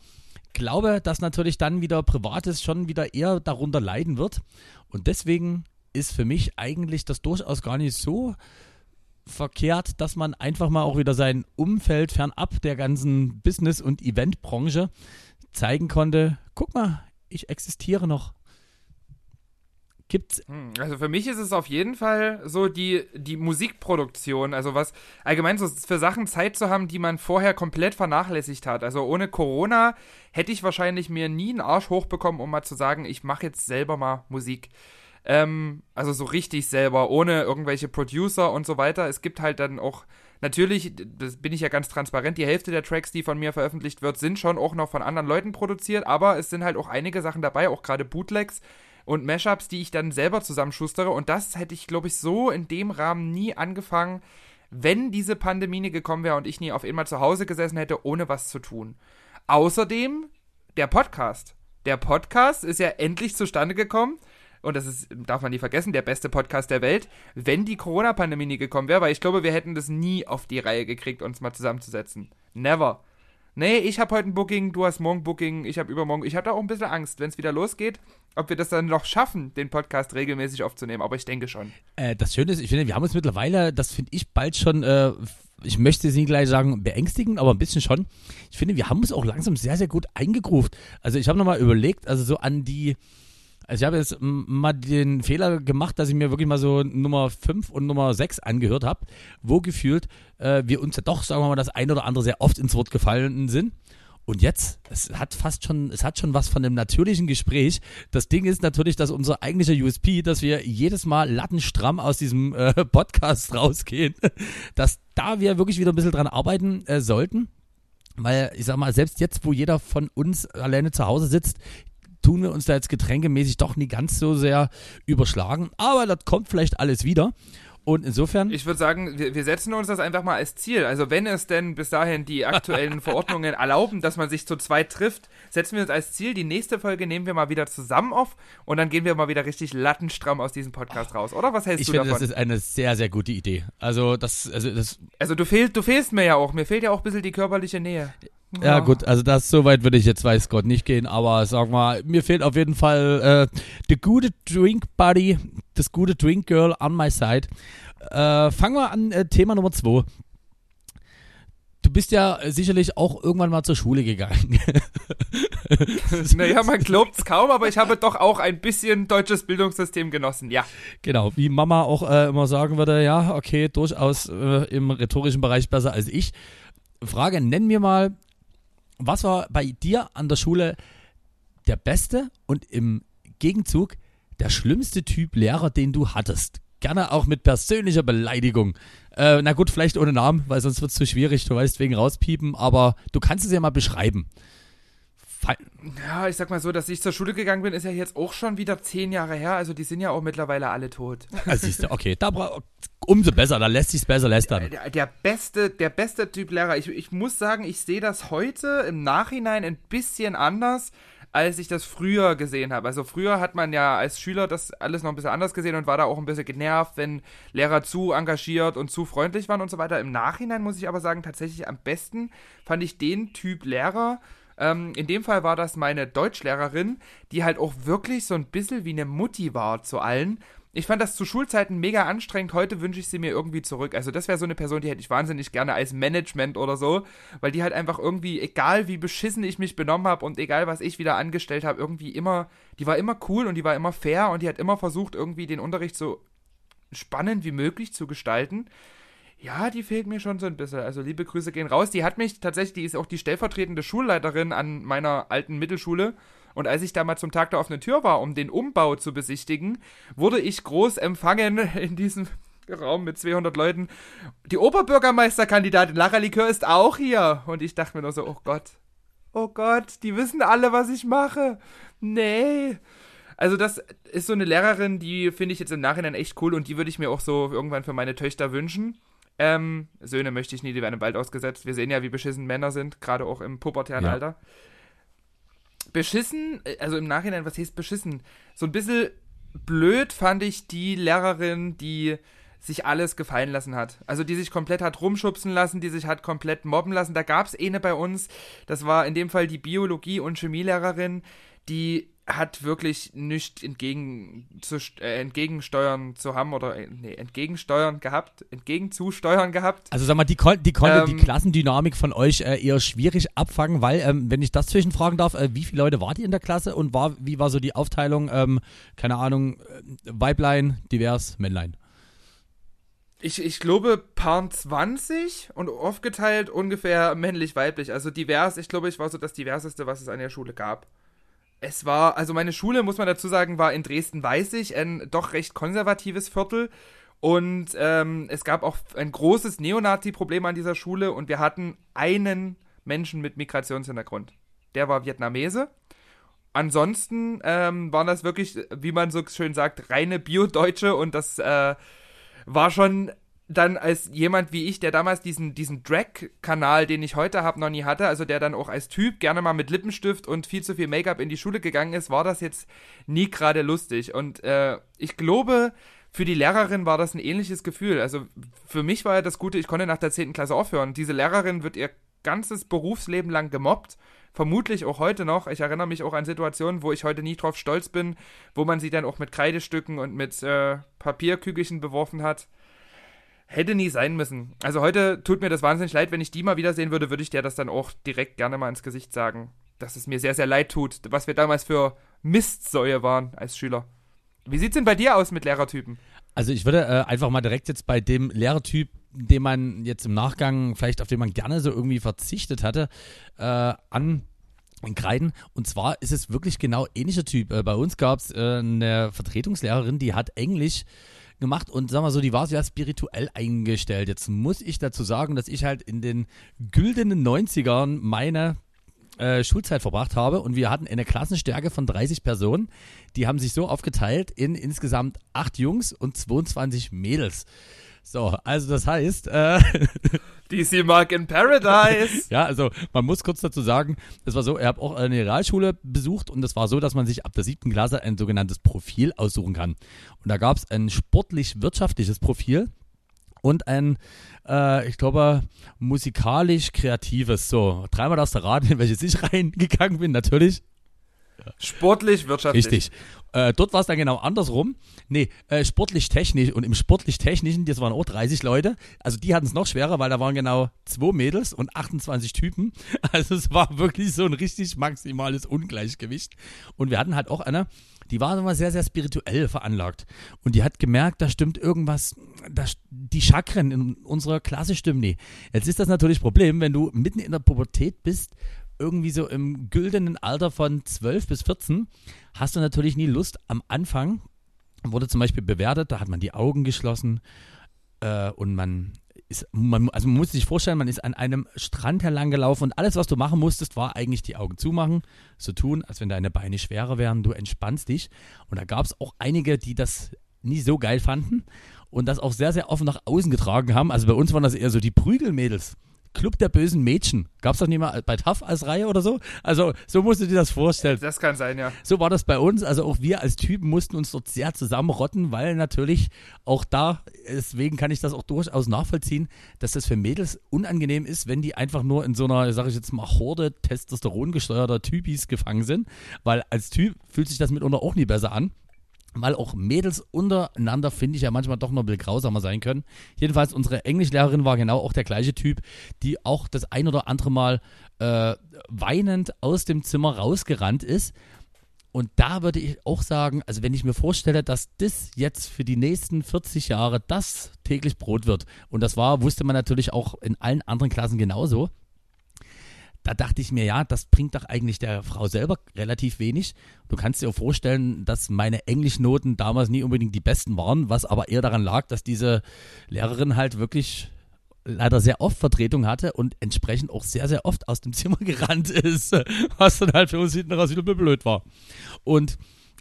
Speaker 2: glaube, dass natürlich dann wieder Privates schon wieder eher darunter leiden wird. Und deswegen ist für mich eigentlich das durchaus gar nicht so verkehrt, dass man einfach mal auch wieder sein Umfeld fernab der ganzen Business- und Eventbranche zeigen konnte. Guck mal, ich existiere noch. Gibt's
Speaker 3: Hm, Also für mich ist es auf jeden Fall so die, die Musikproduktion, also was allgemein so für Sachen Zeit zu haben, die man vorher komplett vernachlässigt hat. Also ohne Corona hätte ich wahrscheinlich mir nie einen Arsch hochbekommen, um mal zu sagen, ich mache jetzt selber mal Musik. Ähm, also so richtig selber, ohne irgendwelche Producer und so weiter. Es gibt halt dann auch, natürlich, das bin ich ja ganz transparent, die Hälfte der Tracks, die von mir veröffentlicht wird, sind schon auch noch von anderen Leuten produziert, aber es sind halt auch einige Sachen dabei, auch gerade Bootlegs und Mashups, die ich dann selber zusammenschustere. Und das hätte ich, glaube ich, so in dem Rahmen nie angefangen, wenn diese Pandemie gekommen wäre und ich nie auf einmal zu Hause gesessen hätte, ohne was zu tun. Außerdem der Podcast. Der Podcast ist ja endlich zustande gekommen. Und das ist, darf man nie vergessen, der beste Podcast der Welt, wenn die Corona-Pandemie nie gekommen wäre, weil ich glaube, wir hätten das nie auf die Reihe gekriegt, uns mal zusammenzusetzen. Never. Nee, ich habe heute ein Booking, du hast morgen Booking, ich habe übermorgen. Ich habe da auch ein bisschen Angst, wenn es wieder losgeht, ob wir das dann noch schaffen, den Podcast regelmäßig aufzunehmen. Aber ich denke schon.
Speaker 2: Äh, das Schöne ist, ich finde, wir haben uns mittlerweile, das finde ich bald schon, äh, ich möchte es nicht gleich sagen, beängstigend, aber ein bisschen schon. Ich finde, wir haben uns auch langsam sehr, sehr gut eingegruft. Also ich habe nochmal überlegt, also so an die, also ich habe jetzt mal den Fehler gemacht, dass ich mir wirklich mal so Nummer 5 und Nummer 6 angehört habe, wo gefühlt äh, wir uns ja doch, sagen wir mal, das ein oder andere sehr oft ins Wort gefallen sind. Und jetzt, es hat fast schon, es hat schon was von einem natürlichen Gespräch. Das Ding ist natürlich, dass unser eigentlicher USP, dass wir jedes Mal lattenstramm aus diesem äh, Podcast rausgehen, dass da wir wirklich wieder ein bisschen dran arbeiten äh, sollten. Weil, ich sag mal, selbst jetzt, wo jeder von uns alleine zu Hause sitzt, tun wir uns da jetzt getränkemäßig doch nie ganz so sehr überschlagen. Aber das kommt vielleicht alles wieder. Und insofern.
Speaker 3: Ich würde sagen, wir, wir setzen uns das einfach mal als Ziel. Also wenn es denn bis dahin die aktuellen Verordnungen erlauben, dass man sich zu zweit trifft, setzen wir uns als Ziel, die nächste Folge nehmen wir mal wieder zusammen auf und dann gehen wir mal wieder richtig lattenstramm aus diesem Podcast raus. Oder was hältst
Speaker 2: ich
Speaker 3: du
Speaker 2: finde,
Speaker 3: davon?
Speaker 2: das ist eine sehr, sehr gute Idee. Also, das, also das,
Speaker 3: also du, fehl, du fehlst mir ja auch. Mir fehlt ja auch ein bisschen die körperliche Nähe.
Speaker 2: Ja, gut, also das, so weit würde ich jetzt, weiß Gott, nicht gehen, aber sag mal, mir fehlt auf jeden Fall äh, the gute Drink Buddy, das gute Drink Girl on my side. Äh, fangen wir an, äh, Thema Nummer zwei. Du bist ja sicherlich auch irgendwann mal zur Schule gegangen.
Speaker 3: naja, man glaubt's kaum, aber ich habe doch auch ein bisschen deutsches Bildungssystem genossen, ja.
Speaker 2: Genau, wie Mama auch äh, immer sagen würde, ja, okay, durchaus äh, im rhetorischen Bereich besser als ich. Frage, nenn mir mal, was war bei dir an der Schule der beste und im Gegenzug der schlimmste Typ Lehrer, den du hattest? Gerne auch mit persönlicher Beleidigung. Äh, na gut, vielleicht ohne Namen, weil sonst wird es zu schwierig, du weißt, wegen rauspiepen, aber du kannst es ja mal beschreiben.
Speaker 3: Ja, ich sag mal so, dass ich zur Schule gegangen bin, ist ja jetzt auch schon wieder zehn Jahre her. Also die sind ja auch mittlerweile alle tot.
Speaker 2: also siehst du, okay, da bra- umso besser, da lässt sich's besser lästern.
Speaker 3: Der, der beste, der beste Typ Lehrer. Ich, ich muss sagen, ich sehe das heute im Nachhinein ein bisschen anders, als ich das früher gesehen habe. Also früher hat man ja als Schüler das alles noch ein bisschen anders gesehen und war da auch ein bisschen genervt, wenn Lehrer zu engagiert und zu freundlich waren und so weiter. Im Nachhinein muss ich aber sagen, tatsächlich am besten fand ich den Typ Lehrer. Ähm, in dem Fall war das meine Deutschlehrerin, die halt auch wirklich so ein bisschen wie eine Mutti war zu allen. Ich fand das zu Schulzeiten mega anstrengend. Heute wünsche ich sie mir irgendwie zurück. Also, das wäre so eine Person, die hätte ich wahnsinnig gerne als Management oder so, weil die halt einfach irgendwie, egal wie beschissen ich mich benommen habe und egal was ich wieder angestellt habe, irgendwie immer, die war immer cool und die war immer fair und die hat immer versucht, irgendwie den Unterricht so spannend wie möglich zu gestalten. Ja, die fehlt mir schon so ein bisschen. Also liebe Grüße gehen raus. Die hat mich tatsächlich, die ist auch die stellvertretende Schulleiterin an meiner alten Mittelschule. Und als ich da mal zum Tag der offenen Tür war, um den Umbau zu besichtigen, wurde ich groß empfangen in diesem Raum mit 200 Leuten. Die Oberbürgermeisterkandidatin Lara Likör ist auch hier. Und ich dachte mir nur so, oh Gott, oh Gott, die wissen alle, was ich mache. Nee. Also das ist so eine Lehrerin, die finde ich jetzt im Nachhinein echt cool und die würde ich mir auch so irgendwann für meine Töchter wünschen. Ähm, Söhne möchte ich nie, die werden bald ausgesetzt. Wir sehen ja, wie beschissen Männer sind, gerade auch im pubertären
Speaker 2: Ja.
Speaker 3: Alter. Beschissen, äh, also im Nachhinein, was heißt beschissen? So ein bisschen blöd fand ich die Lehrerin, die sich alles gefallen lassen hat. Also die sich komplett hat rumschubsen lassen, die sich hat komplett mobben lassen. Da gab es eine bei uns, das war in dem Fall die Biologie- und Chemielehrerin, die hat wirklich nichts entgegen zu, äh, entgegensteuern zu haben oder äh, nee, entgegensteuern gehabt, entgegenzusteuern gehabt.
Speaker 2: Also sag mal, die, kon die konnte
Speaker 3: Ähm,
Speaker 2: die Klassendynamik von euch äh, eher schwierig abfangen, weil, ähm, wenn ich das zwischenfragen darf, äh, wie viele Leute wart ihr in der Klasse und war, wie war so die Aufteilung, ähm, keine Ahnung, äh, Weiblein, divers, Männlein?
Speaker 3: Ich, ich glaube, Paar 20 und aufgeteilt ungefähr männlich-weiblich. Also divers, ich glaube, ich war so das diverseste, was es an der Schule gab. Es war, also meine Schule, muss man dazu sagen, war in Dresden-Weißig, ein doch recht konservatives Viertel. Und ähm, es gab auch ein großes Neonazi-Problem an dieser Schule und wir hatten einen Menschen mit Migrationshintergrund. Der war Vietnamese. Ansonsten ähm, waren das wirklich, wie man so schön sagt, reine Bio-Deutsche und das äh, war schon dann als jemand wie ich, der damals diesen, diesen Drag-Kanal, den ich heute habe, noch nie hatte, also der dann auch als Typ gerne mal mit Lippenstift und viel zu viel Make-up in die Schule gegangen ist, war das jetzt nie gerade lustig. Und äh, ich glaube, für die Lehrerin war das ein ähnliches Gefühl. Also für mich war ja das Gute, ich konnte nach der 10. Klasse aufhören. Diese Lehrerin wird ihr ganzes Berufsleben lang gemobbt. Vermutlich auch heute noch. Ich erinnere mich auch an Situationen, wo ich heute nie drauf stolz bin, wo man sie dann auch mit Kreidestücken und mit äh, Papierkügelchen beworfen hat. Hätte nie sein müssen. Also heute tut mir das wahnsinnig leid, wenn ich die mal wiedersehen würde, würde ich dir das dann auch direkt gerne mal ins Gesicht sagen. Dass es mir sehr, sehr leid tut, was wir damals für Mistsäue waren als Schüler. Wie sieht's denn bei dir aus mit Lehrertypen?
Speaker 2: Also ich würde äh, einfach mal direkt jetzt bei dem Lehrertyp, den man jetzt im Nachgang, vielleicht auf den man gerne so irgendwie verzichtet hatte, äh, an Kreiden. Und zwar ist es wirklich genau ähnlicher Typ. Äh, bei uns gab es äh, eine Vertretungslehrerin, die hat Englisch gemacht und sag mal so, die war sehr spirituell eingestellt. Jetzt muss ich dazu sagen, dass ich halt in den güldenen 90ern meine äh, Schulzeit verbracht habe und wir hatten eine Klassenstärke von 30 Personen. Die haben sich so aufgeteilt in insgesamt acht Jungs und 22 Mädels. So, also das heißt, äh,
Speaker 3: DC Mark in Paradise.
Speaker 2: ja, also man muss kurz dazu sagen, es war so, ich habe auch eine Realschule besucht und es war so, dass man sich ab der siebten Klasse ein sogenanntes Profil aussuchen kann. Und da gab es ein sportlich-wirtschaftliches Profil und ein, äh, ich glaube, musikalisch-kreatives. So, dreimal darfst du raten, in welches ich reingegangen bin, natürlich.
Speaker 3: Sportlich, wirtschaftlich.
Speaker 2: Richtig. Äh, dort war es dann genau andersrum. Nee, äh, sportlich-technisch und im sportlich-technischen, das waren auch 30 Leute. Also die hatten es noch schwerer, weil da waren genau zwei Mädels und 28 Typen. Also es war wirklich so ein richtig maximales Ungleichgewicht. Und wir hatten halt auch eine, die war immer sehr, sehr spirituell veranlagt. Und die hat gemerkt, da stimmt irgendwas, das, die Chakren in unserer Klasse stimmen nie. Jetzt ist das natürlich Problem, wenn du mitten in der Pubertät bist, irgendwie so im güldenen Alter von 12 bis 14, hast du natürlich nie Lust. Am Anfang wurde zum Beispiel bewertet, da hat man die Augen geschlossen äh, und man ist, man, also man muss sich vorstellen, man ist an einem Strand herlang gelaufen und alles, was du machen musstest, war eigentlich die Augen zumachen, so tun, als wenn deine Beine schwerer wären, du entspannst dich. Und da gab es auch einige, die das nie so geil fanden und das auch sehr, sehr offen nach außen getragen haben. Also bei uns waren das eher so die Prügelmädels. Club der bösen Mädchen. Gab es das nicht mal bei TAF als Reihe oder so? Also so musst du dir das vorstellen.
Speaker 3: Das kann sein, ja.
Speaker 2: So war das bei uns. Also auch wir als Typen mussten uns dort sehr zusammenrotten, weil natürlich auch da, deswegen kann ich das auch durchaus nachvollziehen, dass das für Mädels unangenehm ist, wenn die einfach nur in so einer, sage ich jetzt mal, Horde Testosteron gesteuerter Typis gefangen sind. Weil als Typ fühlt sich das mitunter auch nie besser an weil auch Mädels untereinander, finde ich, ja manchmal doch noch ein bisschen grausamer sein können. Jedenfalls, unsere Englischlehrerin war genau auch der gleiche Typ, die auch das ein oder andere Mal äh, weinend aus dem Zimmer rausgerannt ist. Und da würde ich auch sagen, also wenn ich mir vorstelle, dass das jetzt für die nächsten 40 Jahre das täglich Brot wird, und das war, wusste man natürlich auch in allen anderen Klassen genauso, da dachte ich mir, ja, das bringt doch eigentlich der Frau selber relativ wenig. Du kannst dir vorstellen, dass meine Englischnoten damals nie unbedingt die besten waren, was aber eher daran lag, dass diese Lehrerin halt wirklich leider sehr oft Vertretung hatte und entsprechend auch sehr, sehr oft aus dem Zimmer gerannt ist, was dann halt für uns hinten raus wieder blöd war. Und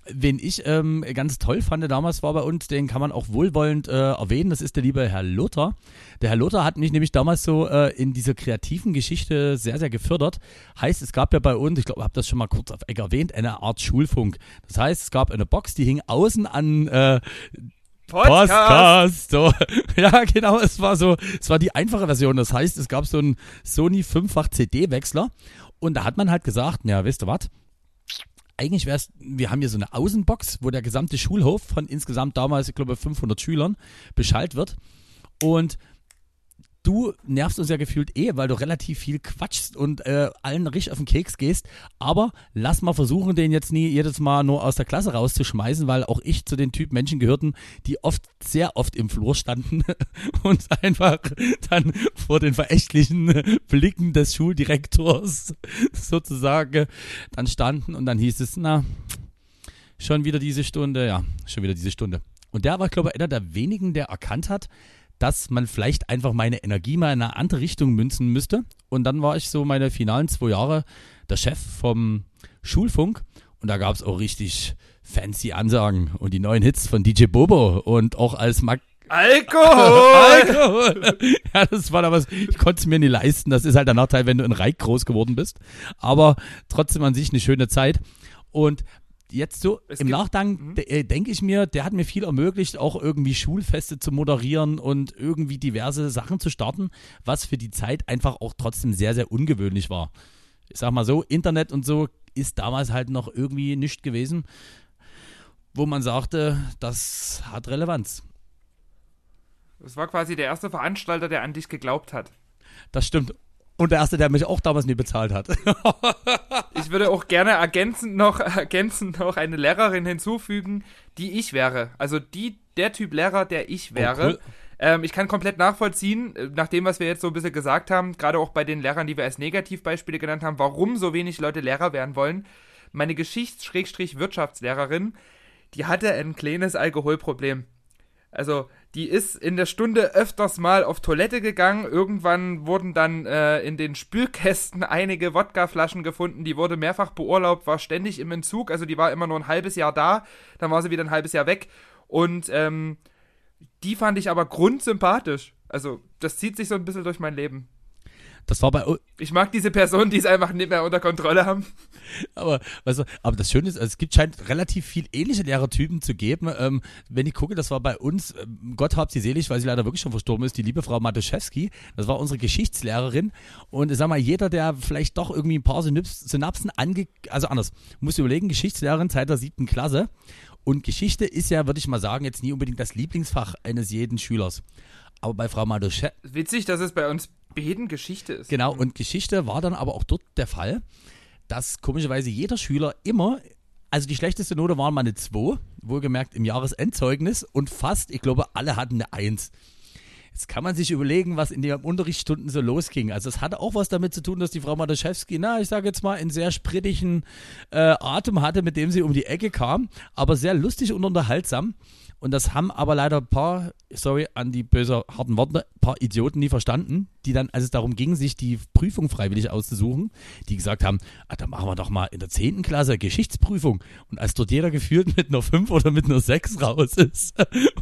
Speaker 2: Wen ich ähm, ganz toll fand damals war bei uns, den kann man auch wohlwollend äh, erwähnen, das ist der liebe Herr Luther. Der Herr Luther hat mich nämlich damals so äh, in dieser kreativen Geschichte sehr, sehr gefördert. Heißt, es gab ja bei uns, ich glaube, ich habe das schon mal kurz auf Eck erwähnt, eine Art Schulfunk. Das heißt, es gab eine Box, die hing außen an äh, Podcast. So. Ja, genau, es war so, es war die einfache Version. Das heißt, es gab so einen Sony 5-fach CD-Wechsler und da hat man halt gesagt, ja, wisst ihr was? Eigentlich wäre es, wir haben hier so eine Außenbox, wo der gesamte Schulhof von insgesamt damals, ich glaube, 500 Schülern beschallt wird. Und du nervst uns ja gefühlt eh, weil du relativ viel quatschst und äh, allen richtig auf den Keks gehst. Aber lass mal versuchen, den jetzt nie jedes Mal nur aus der Klasse rauszuschmeißen, weil auch ich zu den Typ Menschen gehörten, die oft, sehr oft im Flur standen und einfach dann vor den verächtlichen Blicken des Schuldirektors sozusagen dann standen und dann hieß es, na, schon wieder diese Stunde, ja, schon wieder diese Stunde. Und der war, glaube ich, einer der wenigen, der erkannt hat, dass man vielleicht einfach meine Energie mal in eine andere Richtung münzen müsste. Und dann war ich so meine finalen zwei Jahre der Chef vom Schulfunk. Und da gab es auch richtig fancy Ansagen und die neuen Hits von DJ Bobo und auch als Mag
Speaker 3: Alkohol!
Speaker 2: Alkohol. Ja, das war damals, ich konnte es mir nie leisten. Das ist halt der Nachteil, wenn du in Reich groß geworden bist. Aber trotzdem an sich eine schöne Zeit. Und jetzt so
Speaker 3: Es
Speaker 2: im Nachgang de- äh, denke ich mir, der hat mir viel ermöglicht, auch irgendwie Schulfeste zu moderieren und irgendwie diverse Sachen zu starten, was für die Zeit einfach auch trotzdem sehr, sehr ungewöhnlich war. Ich sag mal so, Internet und so ist damals halt noch irgendwie nicht gewesen, wo man sagte, das hat Relevanz.
Speaker 3: Das war quasi der erste Veranstalter, der an dich geglaubt hat.
Speaker 2: Das stimmt. Und der erste, der mich auch damals nie bezahlt hat.
Speaker 3: Ich würde auch gerne ergänzend noch, ergänzend noch eine Lehrerin hinzufügen, die ich wäre. Also die, der Typ Lehrer, der ich wäre.
Speaker 2: Oh, cool.
Speaker 3: ähm, ich kann komplett nachvollziehen, äh, nach dem, was wir jetzt so ein bisschen gesagt haben, gerade auch bei den Lehrern, die wir als Negativbeispiele genannt haben, warum so wenig Leute Lehrer werden wollen. Meine Geschichts-Wirtschaftslehrerin, die hatte ein kleines Alkoholproblem. Also, die ist in der Stunde öfters mal auf Toilette gegangen. Irgendwann wurden dann äh, in den Spülkästen einige Wodkaflaschen gefunden. Die wurde mehrfach beurlaubt, war ständig im Entzug. Also, die war immer nur ein halbes Jahr da. Dann war sie wieder ein halbes Jahr weg. Und ähm, die fand ich aber grundsympathisch. Also, das zieht sich so ein bisschen durch mein Leben.
Speaker 2: Das war bei,
Speaker 3: Ich mag diese Personen, die es einfach nicht mehr unter Kontrolle haben.
Speaker 2: Aber, weißt du, aber das Schöne ist, es gibt scheint relativ viel ähnliche Lehrertypen zu geben. Ähm, wenn ich gucke, das war bei uns, ähm, Gott hab sie selig, weil sie leider wirklich schon verstorben ist, die liebe Frau Matuszewski. Das war unsere Geschichtslehrerin. Und ich sag mal, jeder, der vielleicht doch irgendwie ein paar Synaps Synapsen ange... Also anders, muss überlegen, Geschichtslehrerin seit der siebten Klasse. Und Geschichte ist ja, würde ich mal sagen, jetzt nie unbedingt das Lieblingsfach eines jeden Schülers. Aber bei Frau Matuszewski
Speaker 3: Witzig, dass es bei uns Beden Geschichte ist.
Speaker 2: Genau, und Geschichte war dann aber auch dort der Fall, dass komischerweise jeder Schüler immer, also die schlechteste Note waren mal eine 2, wohlgemerkt im Jahresendzeugnis und fast, ich glaube, alle hatten eine 1. Jetzt kann man sich überlegen, was in den Unterrichtsstunden so losging. Also es hatte auch was damit zu tun, dass die Frau Matuszewski, na, ich sage jetzt mal, einen sehr sprittigen äh, Atem hatte, mit dem sie um die Ecke kam, aber sehr lustig und unterhaltsam. Und das haben aber leider ein paar, sorry an die böse harten Worte, ein paar Idioten nie verstanden, die dann, als es darum ging, sich die Prüfung freiwillig auszusuchen, die gesagt haben, ah, dann machen wir doch mal in der 10. Klasse Geschichtsprüfung. Und als dort jeder gefühlt mit einer 5 oder mit einer 6 raus ist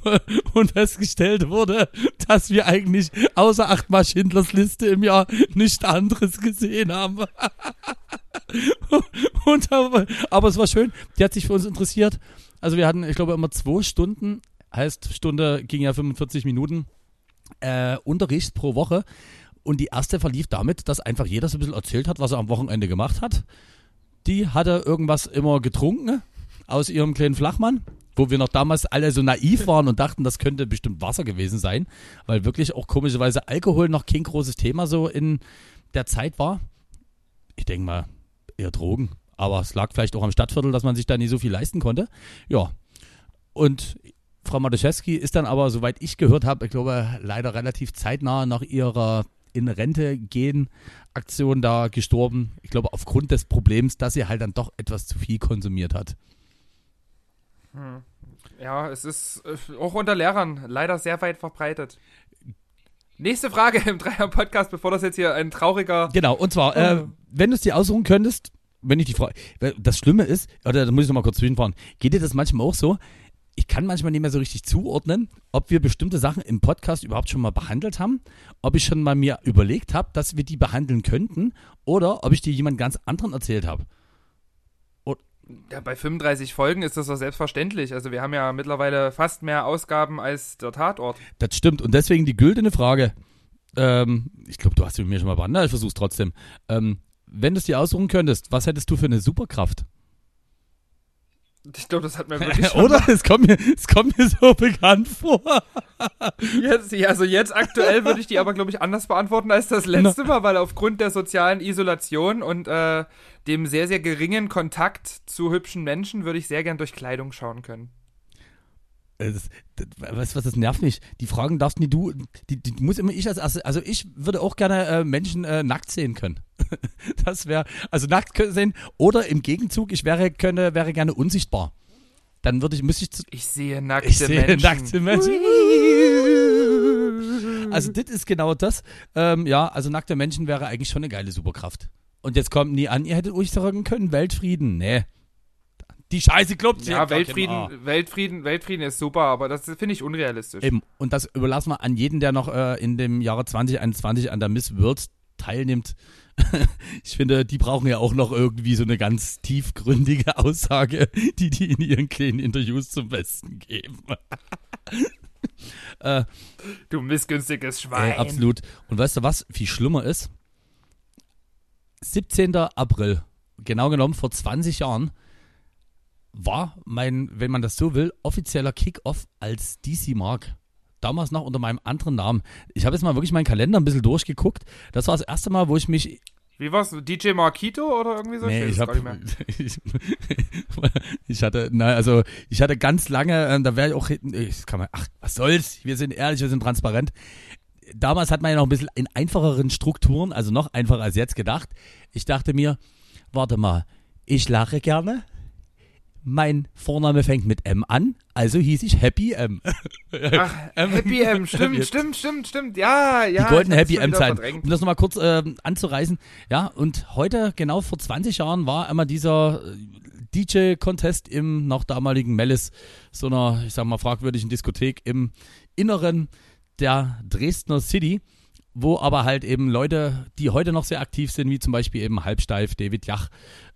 Speaker 2: und festgestellt wurde, dass wir eigentlich außer achtmal Schindlers Liste im Jahr nichts anderes gesehen haben. Und aber, aber es war schön, die hat sich für uns interessiert. Also wir hatten, ich glaube, immer zwei Stunden, heißt Stunde ging ja 45 Minuten, äh, Unterricht pro Woche. Und die erste verlief damit, dass einfach jeder so ein bisschen erzählt hat, was er am Wochenende gemacht hat. Die hatte irgendwas immer getrunken aus ihrem kleinen Flachmann, wo wir noch damals alle so naiv waren und dachten, das könnte bestimmt Wasser gewesen sein, weil wirklich auch komischerweise Alkohol noch kein großes Thema so in der Zeit war. Ich denke mal, eher Drogen. Aber es lag vielleicht auch am Stadtviertel, dass man sich da nie so viel leisten konnte. Ja. Und Frau Matuszewski ist dann aber, soweit ich gehört habe, ich glaube, leider relativ zeitnah nach ihrer in Rente gehen Aktion da gestorben. Ich glaube, aufgrund des Problems, dass sie halt dann doch etwas zu viel konsumiert hat.
Speaker 3: Ja, es ist äh, auch unter Lehrern leider sehr weit verbreitet. Nächste Frage im Dreier-Podcast, bevor das jetzt hier ein trauriger.
Speaker 2: Genau, und zwar, äh,
Speaker 3: Oh.
Speaker 2: wenn du es dir aussuchen könntest, wenn ich die Frage, das Schlimme ist, oder da muss ich noch mal kurz zwischenfahren, geht dir das manchmal auch so? Ich kann manchmal nicht mehr so richtig zuordnen, ob wir bestimmte Sachen im Podcast überhaupt schon mal behandelt haben, ob ich schon mal mir überlegt habe, dass wir die behandeln könnten, oder ob ich dir jemand ganz anderen erzählt habe.
Speaker 3: Ja, bei 35 Folgen ist das doch selbstverständlich. Also wir haben ja mittlerweile fast mehr Ausgaben als der Tatort.
Speaker 2: Das stimmt. Und deswegen die güldene Frage. Ähm, ich glaube, du hast sie mit mir schon mal behandelt, ich versuch's trotzdem. Ähm, wenn du es dir aussuchen könntest, was hättest du für eine Superkraft?
Speaker 3: Ich glaube, das hat mir wirklich schon
Speaker 2: Oder? Es kommt, mir, es kommt mir so bekannt vor.
Speaker 3: Jetzt, also jetzt aktuell würde ich die aber, glaube ich, anders beantworten als das letzte Mal, weil aufgrund der sozialen Isolation und äh, dem sehr, sehr geringen Kontakt zu hübschen Menschen würde ich sehr gern durch Kleidung schauen können.
Speaker 2: Äh, Das, das, weißt du was, das nervt mich. Die Fragen darfst nie du, die, die muss immer ich als also ich würde auch gerne äh, Menschen äh, nackt sehen können. Das wäre, also nackt sehen oder im Gegenzug, ich wäre, könne, wäre gerne unsichtbar. Dann würde ich, müsste ich, zu,
Speaker 3: Ich sehe nackte
Speaker 2: ich sehe
Speaker 3: Menschen.
Speaker 2: nackte Menschen. Also das ist genau das. Ähm, ja, also nackte Menschen wäre eigentlich schon eine geile Superkraft. Und jetzt kommt nie an, ihr hättet euch sagen können, Weltfrieden. Nee. Die Scheiße klopft
Speaker 3: Ja, Weltfrieden, Weltfrieden, Weltfrieden ist super, aber das finde ich unrealistisch.
Speaker 2: Eben. Und das überlassen wir an jeden, der noch äh, in dem Jahre 2021 an der Miss World teilnimmt. ich finde, die brauchen ja auch noch irgendwie so eine ganz tiefgründige Aussage, die die in ihren kleinen Interviews zum Besten geben. äh,
Speaker 3: Du missgünstiges Schwein.
Speaker 2: Ey, absolut. Und weißt du, was viel schlimmer ist? 17. April, genau genommen vor 20 Jahren, war mein, wenn man das so will, offizieller Kickoff als DC Mark. Damals noch unter meinem anderen Namen. Ich habe jetzt mal wirklich meinen Kalender ein bisschen durchgeguckt. Das war das erste Mal, wo ich mich
Speaker 3: Wie war's? DJ Marquito oder irgendwie so?
Speaker 2: Nee, ich
Speaker 3: es
Speaker 2: hab, ich, ich hatte, na, also, ich hatte ganz lange, äh, da wäre ich auch hinten, ich kann man, ach, was soll's, wir sind ehrlich, wir sind transparent. Damals hat man ja noch ein bisschen in einfacheren Strukturen, also noch einfacher als jetzt gedacht. Ich dachte mir, warte mal, ich lache gerne. Mein Vorname fängt mit M an, also hieß ich Happy M.
Speaker 3: Ach, Happy M, stimmt, stimmt, stimmt, stimmt. Ja, ja.
Speaker 2: die goldene Happy M-Zeit. Um das nochmal kurz ähm, anzureißen. Ja, und heute, genau vor 20 Jahren, war einmal dieser äh, DJ-Contest im noch damaligen Mellis, so einer, ich sag mal, fragwürdigen Diskothek im Inneren der Dresdner City, wo aber halt eben Leute, die heute noch sehr aktiv sind, wie zum Beispiel eben Halbsteif, David Jach,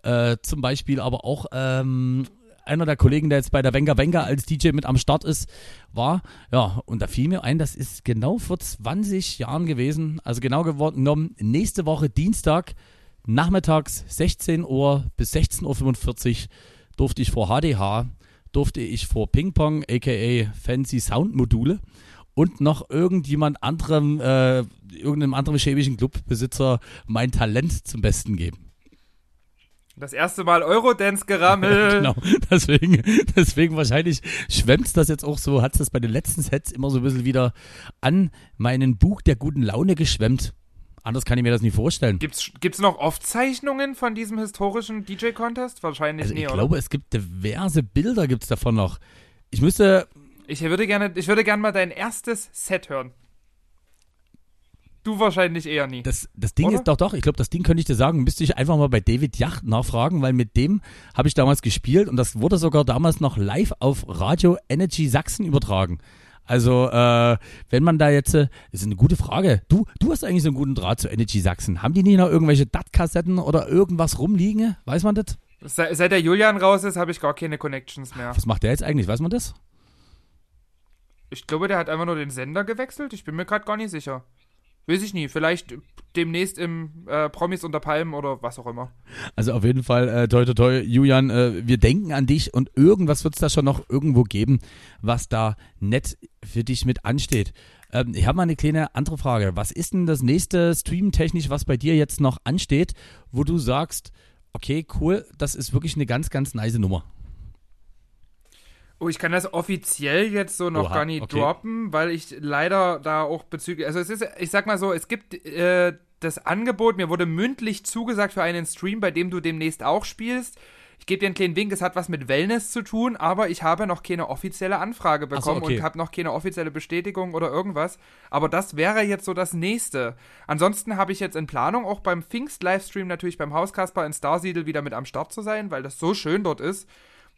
Speaker 2: äh, zum Beispiel aber auch ähm, einer der Kollegen, der jetzt bei der Wenger Wenger als DJ mit am Start ist, war. Ja, und da fiel mir ein, das ist genau vor 20 Jahren gewesen, also genau genommen nächste Woche Dienstag, nachmittags 16 Uhr bis 16.45 Uhr durfte ich vor HDH, durfte ich vor Ping Pong, aka Fancy Sound Module und noch irgendjemand anderem, äh, irgendeinem anderen chemischen Clubbesitzer mein Talent zum Besten geben.
Speaker 3: Das erste Mal Eurodance gerammelt.
Speaker 2: genau, deswegen, deswegen wahrscheinlich schwemmt das jetzt auch so, hat es das bei den letzten Sets immer so ein bisschen wieder an meinen Bug der guten Laune geschwemmt. Anders kann ich mir das nicht vorstellen.
Speaker 3: Gibt's, gibt's noch Aufzeichnungen von diesem historischen DJ-Contest? Wahrscheinlich
Speaker 2: Also
Speaker 3: nie,
Speaker 2: ich
Speaker 3: oder?
Speaker 2: glaube, es gibt diverse Bilder gibt's davon noch. Ich müsste,
Speaker 3: Ich würde gerne, ich würde gerne mal dein erstes Set hören. Du wahrscheinlich eher nie.
Speaker 2: das, das Ding
Speaker 3: Oder?
Speaker 2: ist doch doch, ich glaube, das Ding könnte ich dir sagen, müsste ich einfach mal bei David Yacht nachfragen, weil mit dem habe ich damals gespielt und das wurde sogar damals noch live auf Radio Energy Sachsen übertragen. Also, äh, wenn man da jetzt, äh, ist eine gute Frage. Du, du hast eigentlich so einen guten Draht zu Energy Sachsen. Haben die nicht noch irgendwelche DAT-Kassetten oder irgendwas rumliegen? Weiß man das?
Speaker 3: Se, seit der Julian raus ist, habe ich gar keine Connections mehr.
Speaker 2: Was macht der jetzt eigentlich? Weiß man das?
Speaker 3: Ich glaube, der hat einfach nur den Sender gewechselt. Ich bin mir gerade gar nicht sicher. Weiß ich nie. Vielleicht demnächst im äh, Promis unter Palmen oder was auch immer.
Speaker 2: Also auf jeden Fall, äh, toi, toi, toi, Julian, äh, wir denken an dich und irgendwas wird es da schon noch irgendwo geben, was da nett für dich mit ansteht. Ähm, ich habe mal eine kleine andere Frage. Was ist denn das nächste Stream-technisch, was bei dir jetzt noch ansteht, wo du sagst, okay, cool, das ist wirklich eine ganz, ganz nice Nummer.
Speaker 3: Oh, ich kann das offiziell jetzt so noch
Speaker 2: Oha,
Speaker 3: gar nicht
Speaker 2: okay.
Speaker 3: droppen, weil ich leider da auch bezüglich, also es ist, ich sag mal so, es gibt äh, das Angebot, mir wurde mündlich zugesagt für einen Stream, bei dem du demnächst auch spielst. Ich gebe dir einen kleinen Wink, es hat was mit Wellness zu tun, aber ich habe noch keine offizielle Anfrage
Speaker 2: so,
Speaker 3: bekommen
Speaker 2: okay.
Speaker 3: und habe noch keine offizielle Bestätigung oder irgendwas. Aber das wäre jetzt so das nächste. Ansonsten habe ich jetzt in Planung, auch beim Pfingst-Livestream natürlich beim Hauskasper in Starsiedel wieder mit am Start zu sein, weil das so schön dort ist.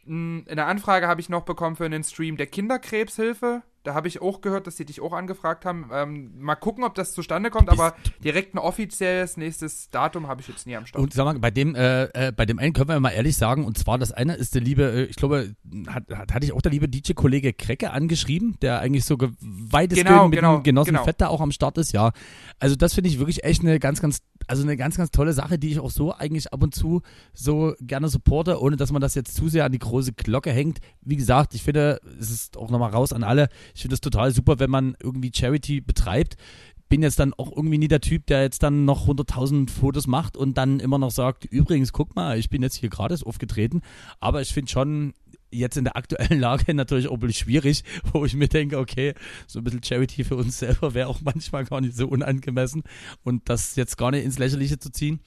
Speaker 3: In der Anfrage habe ich noch bekommen für einen Stream der Kinderkrebshilfe. Da habe ich auch gehört, dass sie dich auch angefragt haben. Ähm, mal gucken, ob das zustande kommt, aber direkt ein offizielles nächstes Datum habe ich jetzt nie am Start.
Speaker 2: Und sag mal, bei dem, äh, äh, bei dem einen können wir mal ehrlich sagen, und zwar das eine ist der liebe, äh, ich glaube, hat, hat, hatte ich auch der liebe DJ-Kollege Krecke angeschrieben, der eigentlich so ge- weitestgehend
Speaker 3: Genau,
Speaker 2: mit
Speaker 3: genau,
Speaker 2: dem Genossen
Speaker 3: genau.
Speaker 2: Fett da auch am Start ist, ja. Also das finde ich wirklich echt eine ganz, ganz, also eine ganz, ganz tolle Sache, die ich auch so eigentlich ab und zu so gerne supporte, ohne dass man das jetzt zu sehr an die große Glocke hängt. Wie gesagt, ich finde, es ist auch nochmal raus an alle, ich finde es total super, wenn man irgendwie Charity betreibt bin jetzt dann auch irgendwie nie der Typ, der jetzt dann noch 100.000 Fotos macht und dann immer noch sagt, übrigens, guck mal, ich bin jetzt hier gratis aufgetreten. Aber ich finde schon jetzt in der aktuellen Lage natürlich auch ein bisschen schwierig, wo ich mir denke, okay, so ein bisschen Charity für uns selber wäre auch manchmal gar nicht so unangemessen und das jetzt gar nicht ins Lächerliche zu ziehen.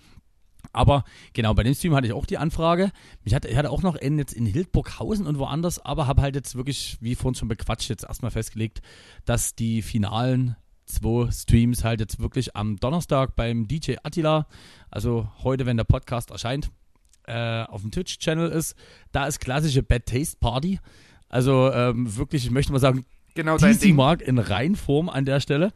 Speaker 2: Aber genau, bei dem Stream hatte ich auch die Anfrage. Ich hatte, ich hatte auch noch einen jetzt in Hildburghausen und woanders, aber habe halt jetzt wirklich, wie vorhin schon bequatscht, jetzt erstmal festgelegt, dass die finalen zwei Streams halt jetzt wirklich am Donnerstag beim DJ Attila, also heute, wenn der Podcast erscheint, äh, auf dem Twitch-Channel ist. Da ist klassische Bad Taste Party. Also ähm, wirklich, ich möchte mal sagen,
Speaker 3: genau
Speaker 2: DC. Mark in Reinform an der Stelle.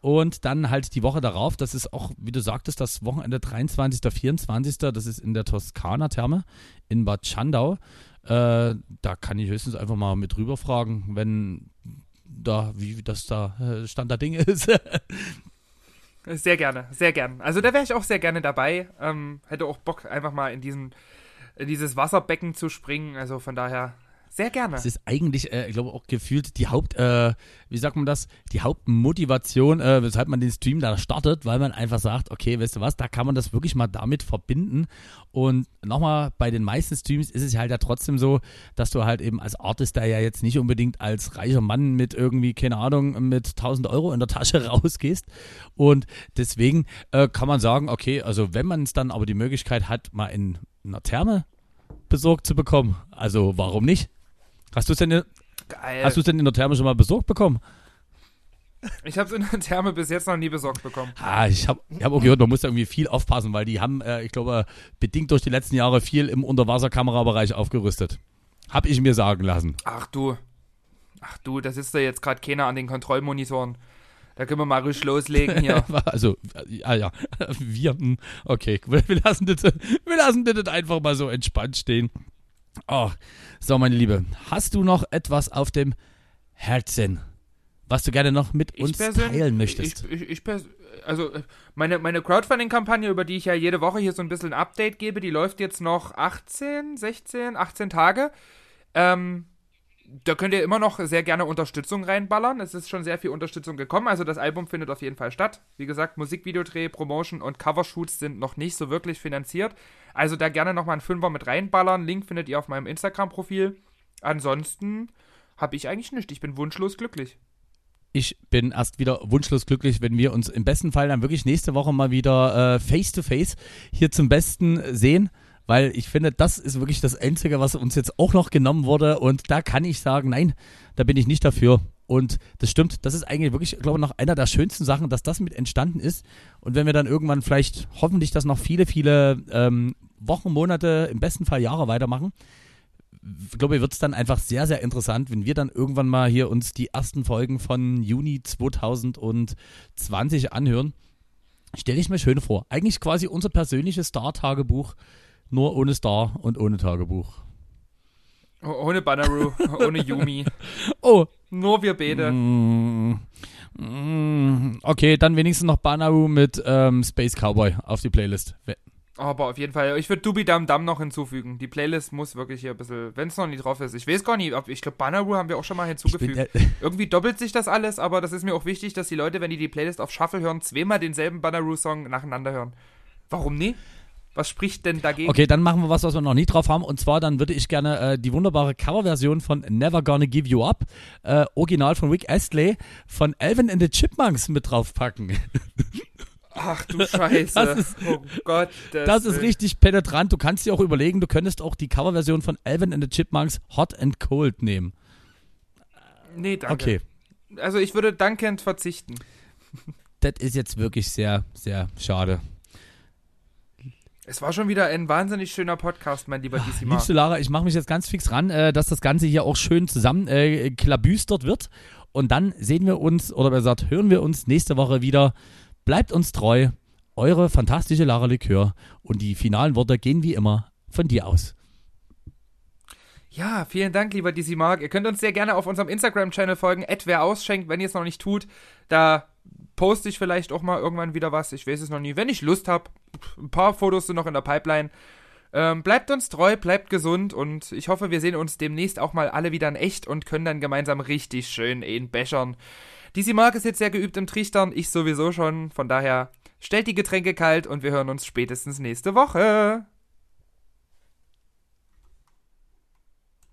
Speaker 2: Und dann halt die Woche darauf, das ist auch, wie du sagtest, das Wochenende 23., 24., das ist in der Toskana-Therme in Bad Schandau. Äh, da kann ich höchstens einfach mal mit rüberfragen, wenn da, wie das da äh, Stand der Dinge ist.
Speaker 3: Sehr gerne, sehr gerne. Also da wäre ich auch sehr gerne dabei. Ähm, hätte auch Bock, einfach mal in, diesen, in dieses Wasserbecken zu springen. Also von daher sehr gerne.
Speaker 2: Das ist eigentlich, äh, ich glaube, auch gefühlt die Haupt, äh, wie sagt man das, die Hauptmotivation, äh, weshalb man den Stream da startet, weil man einfach sagt, okay, weißt du was, da kann man das wirklich mal damit verbinden. Und nochmal, bei den meisten Streams ist es halt ja trotzdem so, dass du halt eben als Artist da ja jetzt nicht unbedingt als reicher Mann mit irgendwie, keine Ahnung, mit 1000 Euro in der Tasche rausgehst. Und deswegen äh, kann man sagen, okay, also wenn man es dann aber die Möglichkeit hat, mal in einer Therme besorgt zu bekommen, also warum nicht? Hast du es denn,
Speaker 3: Geil.
Speaker 2: hast du es denn in der Therme schon mal besorgt bekommen?
Speaker 3: ich habe es in der Therme bis jetzt noch nie besorgt bekommen.
Speaker 2: Ah, ich habe ich hab auch gehört, man muss da irgendwie viel aufpassen, weil die haben, äh, ich glaube, bedingt durch die letzten Jahre viel im Unterwasserkamerabereich aufgerüstet. Hab ich mir sagen lassen.
Speaker 3: Ach du. Ach du, da sitzt da jetzt gerade keiner an den Kontrollmonitoren. Da können wir mal ruhig loslegen hier.
Speaker 2: Also, ja, ja, wir, hm, okay, wir wir lassen das, wir lassen das einfach mal so entspannt stehen. Oh, so, meine Liebe, hast du noch etwas auf dem Herzen, was du gerne noch mit uns teilen möchtest?
Speaker 3: Ich, ich, ich also meine, meine Crowdfunding-Kampagne, über die ich ja jede Woche hier so ein bisschen ein Update gebe, die läuft jetzt noch 18, 16, 18 Tage. Ähm, da könnt ihr immer noch sehr gerne Unterstützung reinballern. Es ist schon sehr viel Unterstützung gekommen. Also das Album findet auf jeden Fall statt. Wie gesagt, Musikvideodreh, Promotion und Covershoots sind noch nicht so wirklich finanziert. Also da gerne nochmal einen Fünfer mit reinballern. Link findet ihr auf meinem Instagram-Profil. Ansonsten habe ich eigentlich nichts. Ich bin wunschlos glücklich.
Speaker 2: ich bin erst wieder wunschlos glücklich, wenn wir uns im besten Fall dann wirklich nächste Woche mal wieder äh, face to face hier zum Besten sehen. Weil ich finde, das ist wirklich das Einzige, was uns jetzt auch noch genommen wurde. Und da kann ich sagen, nein, da bin ich nicht dafür. Und das stimmt, das ist eigentlich wirklich, glaube ich, noch einer der schönsten Sachen, dass das mit entstanden ist. Und wenn wir dann irgendwann vielleicht hoffentlich das noch viele, viele ähm, Wochen, Monate, im besten Fall Jahre weitermachen, ich glaube, wird es dann einfach sehr, sehr interessant, wenn wir dann irgendwann mal hier uns die ersten Folgen von Juni 2020 anhören. Stelle ich mir schön vor. Eigentlich quasi unser persönliches Star-Tagebuch, nur ohne Star und ohne Tagebuch.
Speaker 3: Oh, Ohne Banneroo, ohne Yumi.
Speaker 2: Oh,
Speaker 3: Nur wir beide.
Speaker 2: mm, mm, okay, dann wenigstens noch Banaru mit ähm, Space Cowboy auf die Playlist.
Speaker 3: Aber auf jeden Fall, ich würde Dubi Dam Dam noch hinzufügen. Die Playlist muss wirklich hier ein bisschen, wenn es noch nie drauf ist. Ich weiß gar nicht, ob, ich glaube, Banneroo haben wir auch schon mal
Speaker 2: bin,
Speaker 3: hinzugefügt.
Speaker 2: äh,
Speaker 3: Irgendwie doppelt sich das alles, aber das ist mir auch wichtig, dass die Leute, wenn die die Playlist auf Shuffle hören, zweimal denselben Banneroo-Song nacheinander hören. Warum nie? Was spricht denn dagegen?
Speaker 2: Okay, dann machen wir was, was wir noch nie drauf haben. Und zwar, dann würde ich gerne äh, die wunderbare Coverversion von Never Gonna Give You Up, äh, original von Rick Astley, von Alvin and the Chipmunks mit draufpacken.
Speaker 3: Ach du Scheiße.
Speaker 2: Das ist-
Speaker 3: oh Gott.
Speaker 2: Das ist richtig penetrant. Du kannst dir auch überlegen, du könntest auch die Coverversion von Alvin and the Chipmunks Hot and Cold nehmen.
Speaker 3: Nee, danke.
Speaker 2: Okay.
Speaker 3: Also ich würde dankend verzichten.
Speaker 2: Das ist jetzt wirklich sehr, sehr schade.
Speaker 3: Es war schon wieder ein wahnsinnig schöner Podcast, mein lieber Mark.
Speaker 2: Liebste Lara, ich mache mich jetzt ganz fix ran, äh, dass das Ganze hier auch schön zusammen äh, klabüstert wird. Und dann sehen wir uns, oder besser gesagt, hören wir uns nächste Woche wieder. Bleibt uns treu. Eure fantastische Lara Likör. Und die finalen Worte gehen wie immer von dir aus.
Speaker 3: Ja, vielen Dank, lieber DC Mark. Ihr könnt uns sehr gerne auf unserem Instagram-Channel folgen, wer ausschenkt, wenn ihr es noch nicht tut. Da poste ich vielleicht auch mal irgendwann wieder was. Ich weiß es noch nie. Wenn ich Lust habe, ein paar Fotos sind noch in der Pipeline. Ähm, bleibt uns treu, bleibt gesund und ich hoffe, wir sehen uns demnächst auch mal alle wieder in echt und können dann gemeinsam richtig schön in bechern. DC Mark ist jetzt sehr geübt im Trichtern, ich sowieso schon. Von daher stellt die Getränke kalt und wir hören uns spätestens nächste Woche.